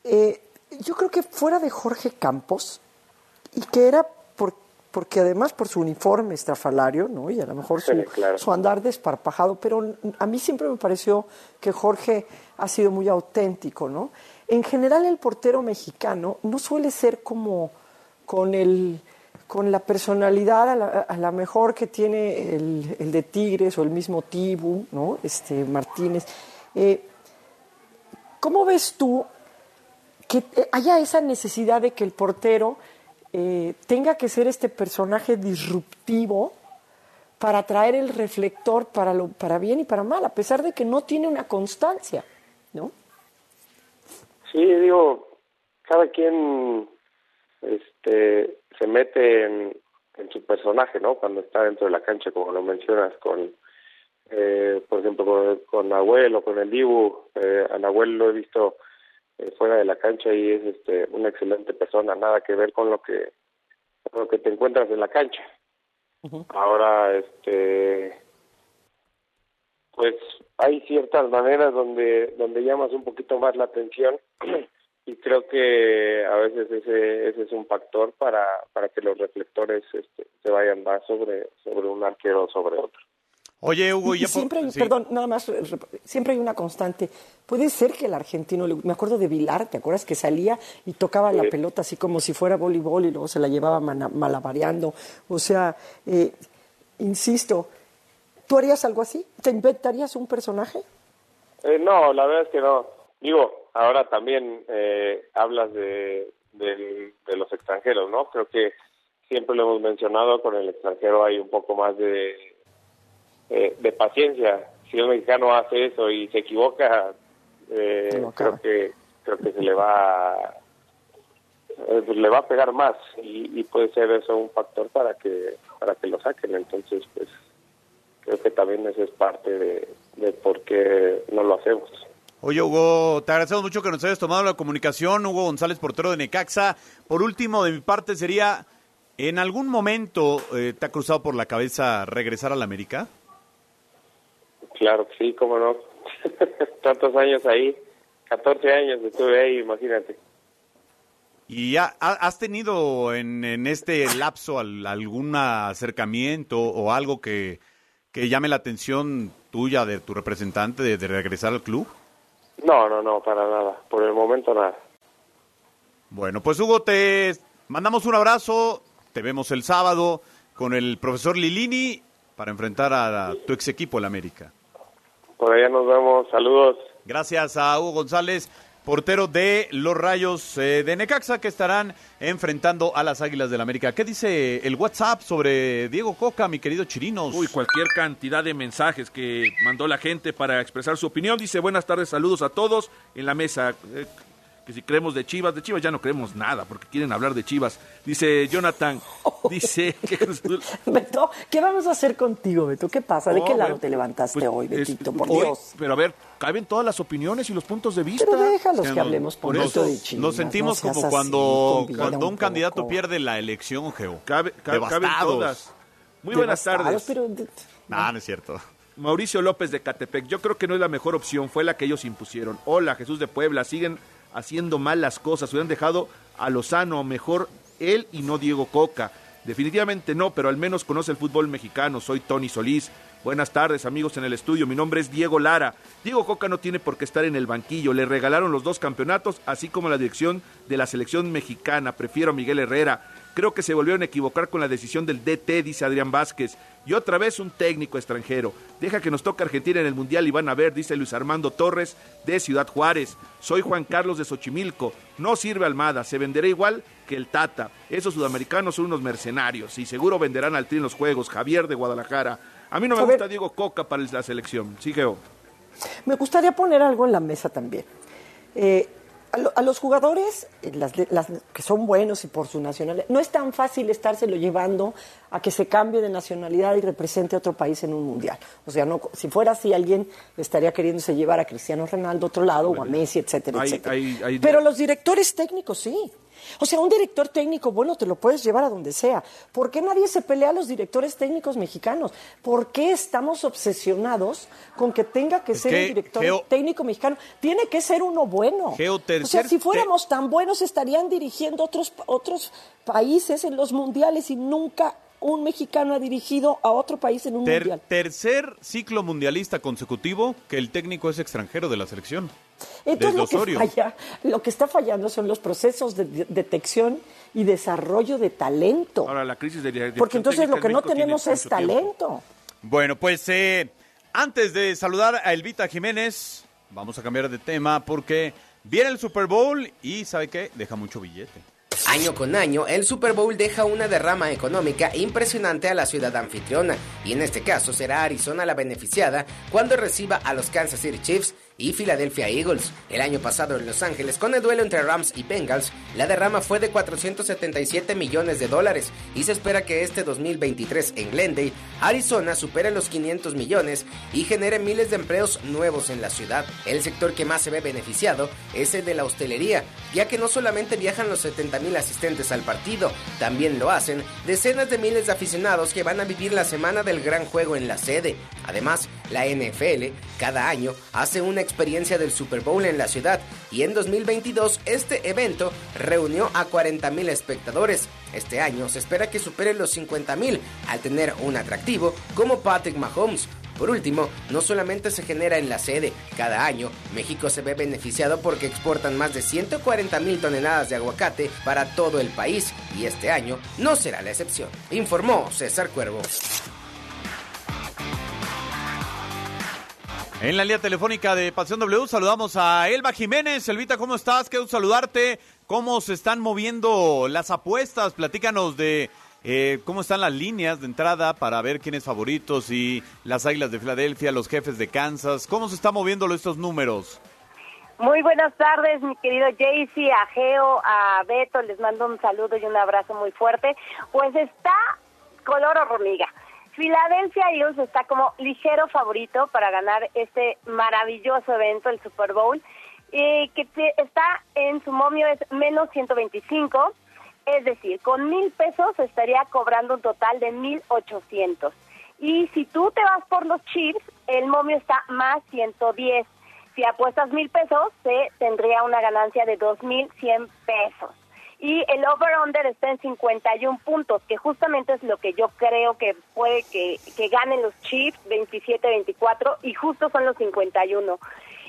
Eh, yo creo que fuera de Jorge Campos, y que era porque además por su uniforme estrafalario, ¿no? Y a lo mejor su, Sí, claro. su andar desparpajado, pero a mí siempre me pareció que Jorge ha sido muy auténtico, ¿no? En general el portero mexicano no suele ser como con el con la personalidad a la, a la mejor que tiene el, el de Tigres o el mismo Tibu, ¿no? Este Martínez. Eh, ¿Cómo ves tú que haya esa necesidad de que el portero eh, tenga que ser este personaje disruptivo para traer el reflector para, lo, para bien y para mal, a pesar de que no tiene una constancia, ¿no? Sí, digo, cada quien este, se mete en, su personaje, ¿no? Cuando está dentro de la cancha, como lo mencionas, con, eh, por ejemplo, con, con Nahuel con el Dibu. Eh, a Nahuel lo he visto eh, fuera de la cancha y es este, una excelente persona, nada que ver con lo que, con lo que te encuentras en la cancha. Ahora, este, pues hay ciertas maneras donde donde llamas un poquito más la atención [CLEARS THROAT] y creo que a veces ese ese es un factor para para que los reflectores este, se vayan más sobre sobre un arquero o sobre otro. Oye, Hugo, Y ya siempre hay, sí. perdón, nada más, eh, siempre hay una constante. Puede ser que el argentino, le- me acuerdo de Vilar, ¿te acuerdas que salía y tocaba la pelota así como si fuera voleibol y luego se la llevaba malabareando? O sea, eh, insisto, ¿tú harías algo así? ¿Te inventarías un personaje? Eh, no, la verdad es que no. Digo, ahora también eh, hablas de, del- de los extranjeros, ¿no? Creo que siempre lo hemos mencionado, con el extranjero hay un poco más de, eh, de paciencia. Si un mexicano hace eso y se equivoca, eh, creo que creo que se le va eh, le va a pegar más y, y puede ser eso un factor para que para que lo saquen. Entonces, pues creo que también eso es parte de, de por qué no lo hacemos. Oye, Hugo, te agradecemos mucho que nos hayas tomado la comunicación. Hugo González, portero de Necaxa. Por último, de mi parte, sería, ¿en algún momento eh, te ha cruzado por la cabeza regresar al América? Claro que sí, cómo no. [LAUGHS] Tantos años ahí, 14 años estuve ahí, imagínate. ¿Y ha- has tenido en, en este lapso al- algún acercamiento o algo que, que llame la atención tuya de tu representante de, de regresar al club? No, no, no, para nada. Por el momento nada. Bueno, pues Hugo, te mandamos un abrazo. Te vemos el sábado con el profesor Lilini para enfrentar a, tu ex equipo, el América. Por allá nos vemos. Saludos. Gracias a Hugo González, portero de los Rayos eh, de Necaxa, que estarán enfrentando a las Águilas del América. ¿Qué dice el WhatsApp sobre Diego Coca, mi querido Chirinos? Uy, cualquier cantidad de mensajes que mandó la gente para expresar su opinión. Dice, buenas tardes, saludos a todos en la mesa. Eh, que si creemos de Chivas, de Chivas ya no creemos nada, porque quieren hablar de Chivas. Dice Jonathan, [LAUGHS] dice que Cruz Azul- Beto, ¿qué vamos a hacer contigo, Beto? ¿Qué pasa? ¿De qué lado bueno, te levantaste pues, hoy, es- Betito? Por hoy, Dios. Pero a ver, caben todas las opiniones y los puntos de vista. Pero déjalos que hablemos por eso de Chivas. Nos sentimos no como cuando, cuando un, candidato pierde la elección, Geo. Cabe- cabe- caben Devastados. todas. Muy buenas tardes. pero- Nah, no es cierto. Mauricio López de Catepec, yo creo que no es la mejor opción, fue la que ellos impusieron. Hola, Jesús de Puebla, siguen haciendo mal las cosas, hubieran dejado a Lozano mejor él y no Diego Coca. Definitivamente no, pero al menos conoce el fútbol mexicano. Soy Tony Solís. Buenas tardes, amigos en el estudio. Mi nombre es Diego Lara. Diego Coca no tiene por qué estar en el banquillo. Le regalaron los dos campeonatos, así como la dirección de la selección mexicana. Prefiero a Miguel Herrera. Creo que se volvieron a equivocar con la decisión del DT, dice Adrián Vázquez. Y otra vez un técnico extranjero. Deja que nos toque Argentina en el Mundial y van a ver, dice Luis Armando Torres de Ciudad Juárez. Soy Juan Carlos de Xochimilco. No sirve Almada, se venderá igual que el Tata. Esos sudamericanos son unos mercenarios y seguro venderán al tri en los juegos. Javier de Guadalajara. A mí no me gusta Diego Coca para la selección. Sí, Geo. Me gustaría poner algo en la mesa también. Eh, a, lo- a los jugadores, eh, las, las que son buenos y por su nacionalidad, no es tan fácil estárselo llevando a que se cambie de nacionalidad y represente a otro país en un mundial. O sea, no, si fuera así, alguien estaría queriéndose llevar a Cristiano Ronaldo a otro lado o a Messi, etcétera, Hay- etcétera. hay- hay- Pero los directores técnicos sí. O sea, un director técnico, bueno, te lo puedes llevar a donde sea. ¿Por qué nadie se pelea a los directores técnicos mexicanos? ¿Por qué estamos obsesionados con que tenga que Es ser que, un director Geo- técnico mexicano? Tiene que ser uno bueno. Geo, o sea, tercer si fuéramos tan buenos, estarían dirigiendo otros, otros países en los mundiales y nunca un mexicano ha dirigido a otro país en un Ter- mundial. tercer ciclo mundialista consecutivo que el técnico es extranjero de la selección. Entonces Desde lo que, falla, lo que está fallando son los procesos de, de- detección y desarrollo de talento. Ahora la crisis de dirección Porque entonces lo que en no tenemos es tiempo. talento. Bueno, pues eh, antes de saludar a Elvita Jiménez, vamos a cambiar de tema porque viene el Super Bowl y ¿sabe qué? Deja mucho billete. Año con año, el Super Bowl deja una derrama económica impresionante a la ciudad anfitriona, y en este caso será Arizona la beneficiada cuando reciba a los Kansas City Chiefs y Philadelphia Eagles. El año pasado en Los Ángeles, con el duelo entre Rams y Bengals, la derrama fue de 477 millones de dólares y se espera que este 2023 en Glendale, Arizona supere los 500 millones y genere miles de empleos nuevos en la ciudad. El sector que más se ve beneficiado es el de la hostelería, ya que no solamente viajan los 70 mil asistentes al partido, también lo hacen decenas de miles de aficionados que van a vivir la semana del gran juego en la sede. Además, la NFL cada año hace una experiencia del Super Bowl en la ciudad y en 2022 este evento reunió a 40 mil espectadores. Este año se espera que supere los 50 mil al tener un atractivo como Patrick Mahomes. Por último, no solamente se genera en la sede, cada año México se ve beneficiado porque exportan más de 140 mil toneladas de aguacate para todo el país y este año no será la excepción, informó César Cuervo. En la línea telefónica de Pasión W saludamos a Elba Jiménez. Elvita, ¿cómo estás? Quiero saludarte. ¿Cómo se están moviendo las apuestas? Platícanos de eh, cómo están las líneas de entrada para ver quiénes favoritos y las Águilas de Filadelfia, los jefes de Kansas. ¿Cómo se están moviendo estos números? Muy buenas tardes, mi querido Jaycee, a Geo, a Beto, les mando un saludo y un abrazo muy fuerte. Pues está color hormiga. Philadelphia Eagles está como ligero favorito para ganar este maravilloso evento, el Super Bowl, eh, que está en su momio es menos 125, es decir, con mil pesos estaría cobrando un total de mil ochocientos. Y si tú te vas por los Chiefs, el momio está más 110. Si apuestas mil pesos, se tendría una ganancia de 2.100 pesos. Y el over-under está en 51 puntos, que justamente es lo que yo creo que puede que, que ganen los Chiefs, 27-24, y justo son los 51.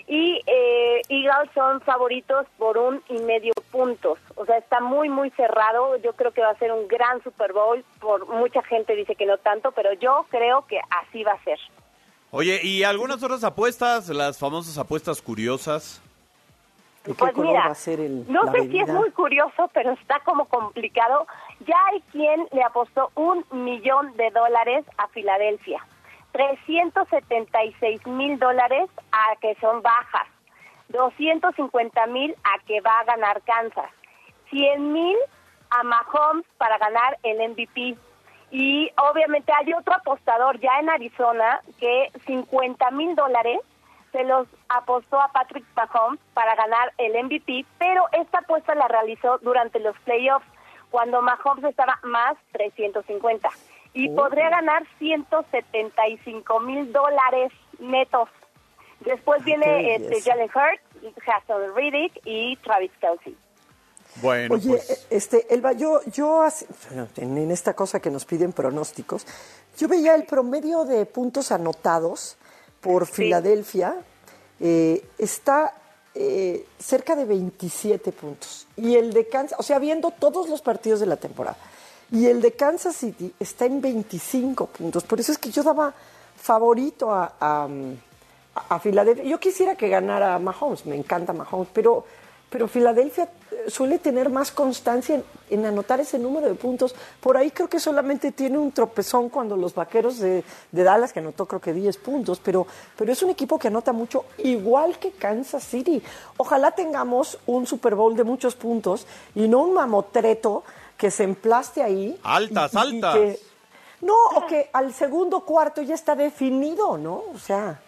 Y eh, Eagles son favoritos por un y medio puntos. O sea, está muy, muy cerrado. Yo creo que va a ser un gran Super Bowl. Por mucha gente dice que no tanto, pero yo creo que así va a ser. Oye, ¿y algunas otras apuestas, las famosas apuestas curiosas? ¿De qué Pues color mira, va a ser el, No la sé si es muy curioso, pero está como complicado. Ya hay quien le apostó un millón de dólares a Filadelfia, 376 mil dólares a que son bajas, 250 mil a que va a ganar Kansas, 100 mil a Mahomes para ganar el MVP. Y obviamente hay otro apostador ya en Arizona que 50 mil dólares se los apostó a Patrick Mahomes para ganar el MVP, pero esta apuesta la realizó durante los playoffs, cuando Mahomes estaba más 350 y Oh. podría ganar 175 mil dólares netos. Después viene este. Jalen Hurts, Hassan Riddick y Travis Kelsey. Bueno, Oye, pues este, Elba, yo, yo hace- en esta cosa que nos piden pronósticos, yo veía el promedio de puntos anotados por Filadelfia, eh, está eh, cerca de 27 puntos. Y el de Kansas, o sea, viendo todos los partidos de la temporada. Y el de Kansas City está en 25 puntos. Por eso es que yo daba favorito a, a, a Filadelfia. Yo quisiera que ganara Mahomes, me encanta Mahomes, pero, pero Filadelfia eh, suele tener más constancia en, en anotar ese número de puntos. Por ahí creo que solamente tiene un tropezón cuando los vaqueros de, de Dallas, que anotó creo que 10 puntos, pero, pero es un equipo que anota mucho, igual que Kansas City. Ojalá tengamos un Super Bowl de muchos puntos y no un mamotreto que se emplaste ahí. Altas, y- y altas. que- no, o que al segundo cuarto ya está definido, ¿no? O sea.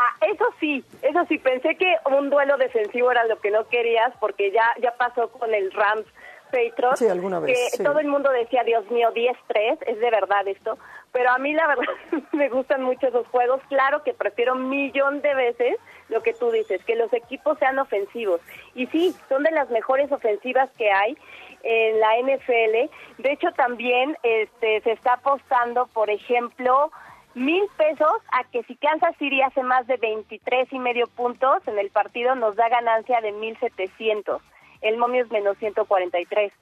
Ah, eso sí, eso sí, pensé que un duelo defensivo era lo que no querías porque ya ya pasó con el Rams Patriots. Sí, alguna vez, Que sí. todo el mundo decía, Dios mío, 10-3, es de verdad esto. Pero a mí la [LAUGHS] verdad me gustan mucho esos juegos. Claro que prefiero un millón de veces lo que tú dices, que los equipos sean ofensivos. Y sí, son de las mejores ofensivas que hay en la NFL. De hecho, también este, se está apostando, por ejemplo, mil pesos a que si Kansas City hace más de 23 y medio puntos en el partido nos da ganancia de 1700. El momio es menos 143.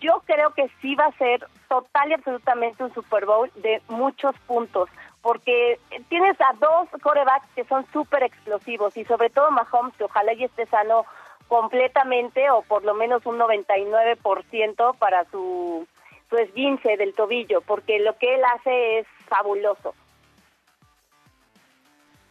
Yo creo que sí va a ser total y absolutamente un Super Bowl de muchos puntos, porque tienes a dos corebacks que son súper explosivos y sobre todo Mahomes, que ojalá y esté sano completamente o por lo menos un 99% para su, su esguince del tobillo, porque lo que él hace es fabuloso.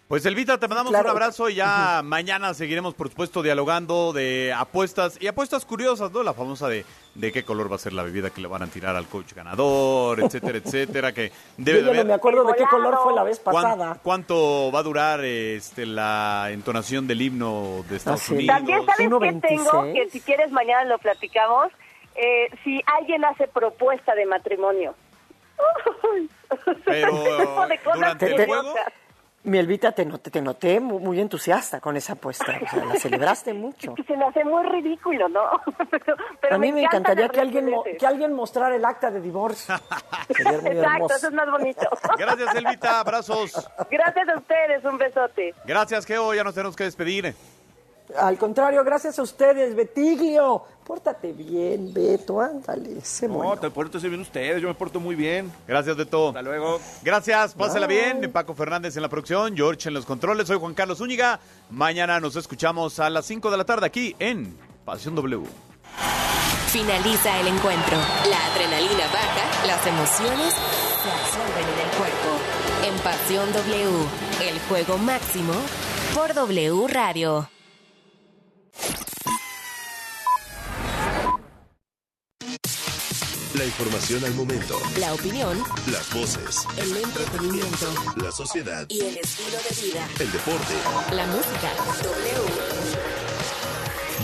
Pues Elvita, te mandamos Claro. un abrazo y ya mañana seguiremos, por supuesto, dialogando de apuestas y apuestas curiosas, ¿no? La famosa de, de qué color va a ser la bebida que le van a tirar al coach ganador, etcétera, etcétera, que [LAUGHS] debe Yo de ya no haber- me acuerdo de qué color fue la vez ¿Cuán- pasada. ¿Cuánto va a durar este, la entonación del himno de Estados Ah, sí. Unidos? También sabes que 1.26. tengo, que si quieres mañana lo platicamos, eh, si alguien hace propuesta de matrimonio. [LAUGHS] Pero Ese tipo de cosas durante el juego, Mi Elvita, te noté, te noté mu- muy entusiasta con esa apuesta. O sea, la [LAUGHS] celebraste mucho. Se me hace muy ridículo, ¿no? [LAUGHS] pero, pero A mí me, encantaría que alguien, que alguien mostrara el acta de divorcio. [LAUGHS] Sería muy Exacto, hermoso. eso es más bonito. gracias Elvita, abrazos. Gracias a ustedes, un besote. Gracias, Geo, ya nos tenemos que despedir. Al contrario, gracias a ustedes, Betiglio. Pórtate bien, Beto, ándale. Sé No, bueno. te porto bien ustedes, yo me porto muy bien. Gracias de todo. Hasta luego. Gracias, pásela Bye. bien. Paco Fernández en la producción, George en los controles. Soy Juan Carlos Zúñiga. Mañana nos escuchamos a las 5 de la tarde aquí en Pasión W. Finaliza el encuentro. La adrenalina baja, las emociones se absorben en el cuerpo. En Pasión W, el juego máximo por W Radio. La información al momento. La opinión, Las voces. el entretenimiento La sociedad. y el estilo de vida. El deporte. La música.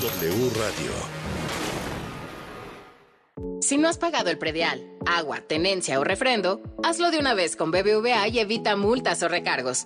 W. W Radio. Si no has pagado el predial, agua, tenencia o refrendo, hazlo de una vez con BBVA y evita multas o recargos.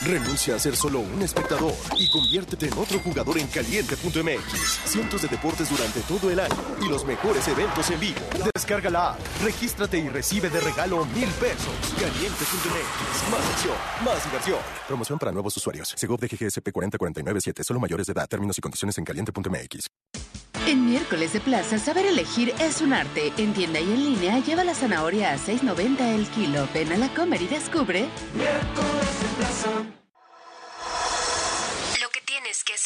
Renuncia a ser solo un espectador y conviértete en otro jugador en caliente.mx. Cientos de deportes durante todo el año y los mejores eventos en vivo. Descarga la app, regístrate y recibe de regalo mil pesos. Caliente.mx. Más acción, más diversión. Promoción para nuevos usuarios. Segov de GGSP 40497. Solo mayores de edad. Términos y condiciones en caliente.mx. En miércoles de plaza, saber elegir es un arte. En tienda y en línea, lleva la zanahoria a 6.90 el kilo. Ven a la comer y descubre. Miércoles de plaza.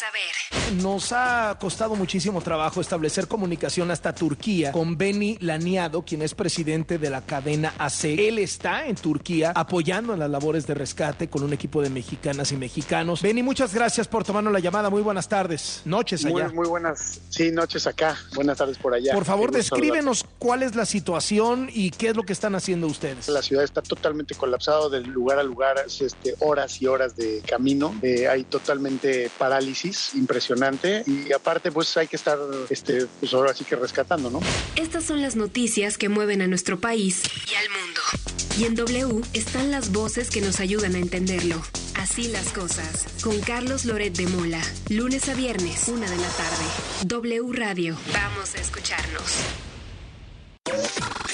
Saber. Nos ha costado muchísimo trabajo establecer comunicación hasta Turquía con Beni Laniado, quien es presidente de la cadena AC. Él está en Turquía apoyando en las labores de rescate con un equipo de mexicanas y mexicanos. Beni, muchas gracias por tomarnos la llamada. Muy buenas tardes. Noches allá. Muy, muy buenas, sí, noches acá. Buenas tardes por allá. Por favor, descríbenos cuál es la situación y qué es lo que están haciendo ustedes. La ciudad está totalmente colapsado de lugar a lugar, es, este, horas y horas de camino. Eh, hay totalmente parálisis impresionante y aparte pues hay que estar, este, pues ahora sí que rescatando, ¿no? Estas son las noticias que mueven a nuestro país y al mundo. Y en W están las voces que nos ayudan a entenderlo. Así las cosas. Con Carlos Loret de Mola. Lunes a viernes, una de la tarde. W Radio. Vamos a escucharnos.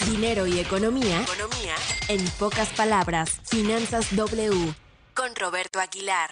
Dinero y economía. Economía. En pocas palabras, Finanzas W. Con Roberto Aguilar.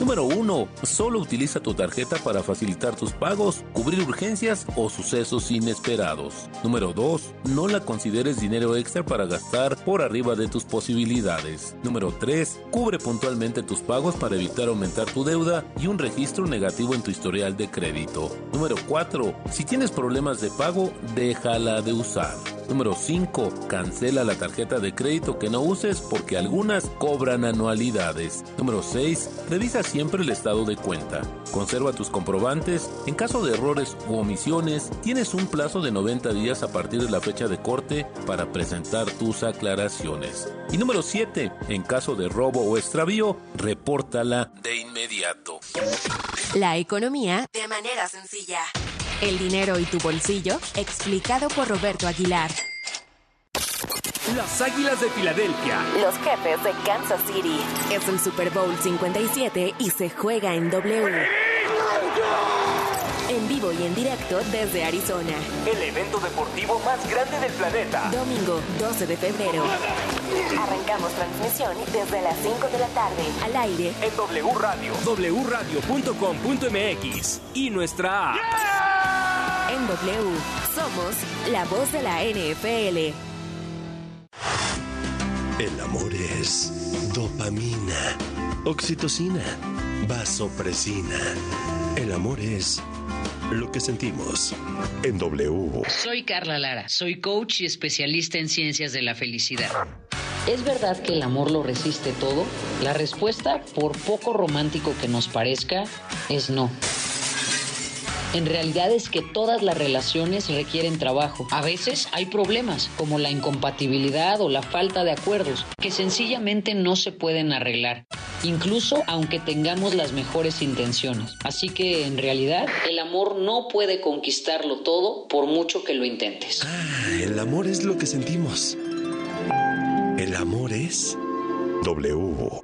Número 1. Solo utiliza tu tarjeta para facilitar tus pagos, cubrir urgencias o sucesos inesperados. Número 2. No la consideres dinero extra para gastar por arriba de tus posibilidades. Número 3. Cubre puntualmente tus pagos para evitar aumentar tu deuda y un registro negativo en tu historial de crédito. Número 4. Si tienes problemas de pago, déjala de usar. Número 5. Cancela la tarjeta de crédito que no uses porque algunas cobran anualidades. Número 6. Revisa siempre el estado de cuenta. Conserva tus comprobantes. En caso de errores u omisiones, tienes un plazo de 90 días a partir de la fecha de corte para presentar tus aclaraciones. Y número 7. En caso de robo o extravío, repórtala de inmediato. La economía de manera sencilla. El dinero y tu bolsillo, explicado por Roberto Aguilar. Las Águilas de Filadelfia. Los jefes de Kansas City. Es el Super Bowl 57 y se juega en W. En vivo y en directo desde Arizona. El evento deportivo más grande del planeta. Domingo 12 de febrero. Arrancamos transmisión desde las 5 de la tarde. Al aire. En W Radio. wradio.com.mx. Y nuestra app. En W. Somos la voz de la NFL. El amor es dopamina, oxitocina, vasopresina. El amor es lo que sentimos en W. Soy Carla Lara, soy coach y especialista en ciencias de la felicidad. ¿Es verdad que el amor lo resiste todo? La respuesta, por poco romántico que nos parezca, es no. En realidad es que todas las relaciones requieren trabajo. A veces hay problemas, como la incompatibilidad o la falta de acuerdos, que sencillamente no se pueden arreglar, incluso aunque tengamos las mejores intenciones. Así que en realidad el amor no puede conquistarlo todo por mucho que lo intentes. El amor es lo que sentimos. El amor es W.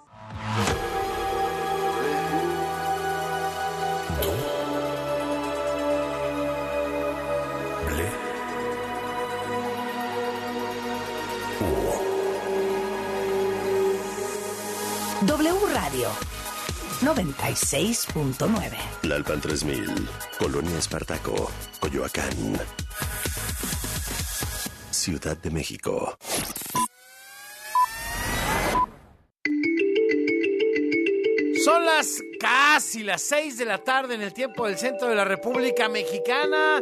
Radio. 96.9. La Alpan 3000, Colonia Espartaco, Coyoacán. Ciudad de México. Son las casi las 6 de la tarde en el tiempo del centro de la República Mexicana.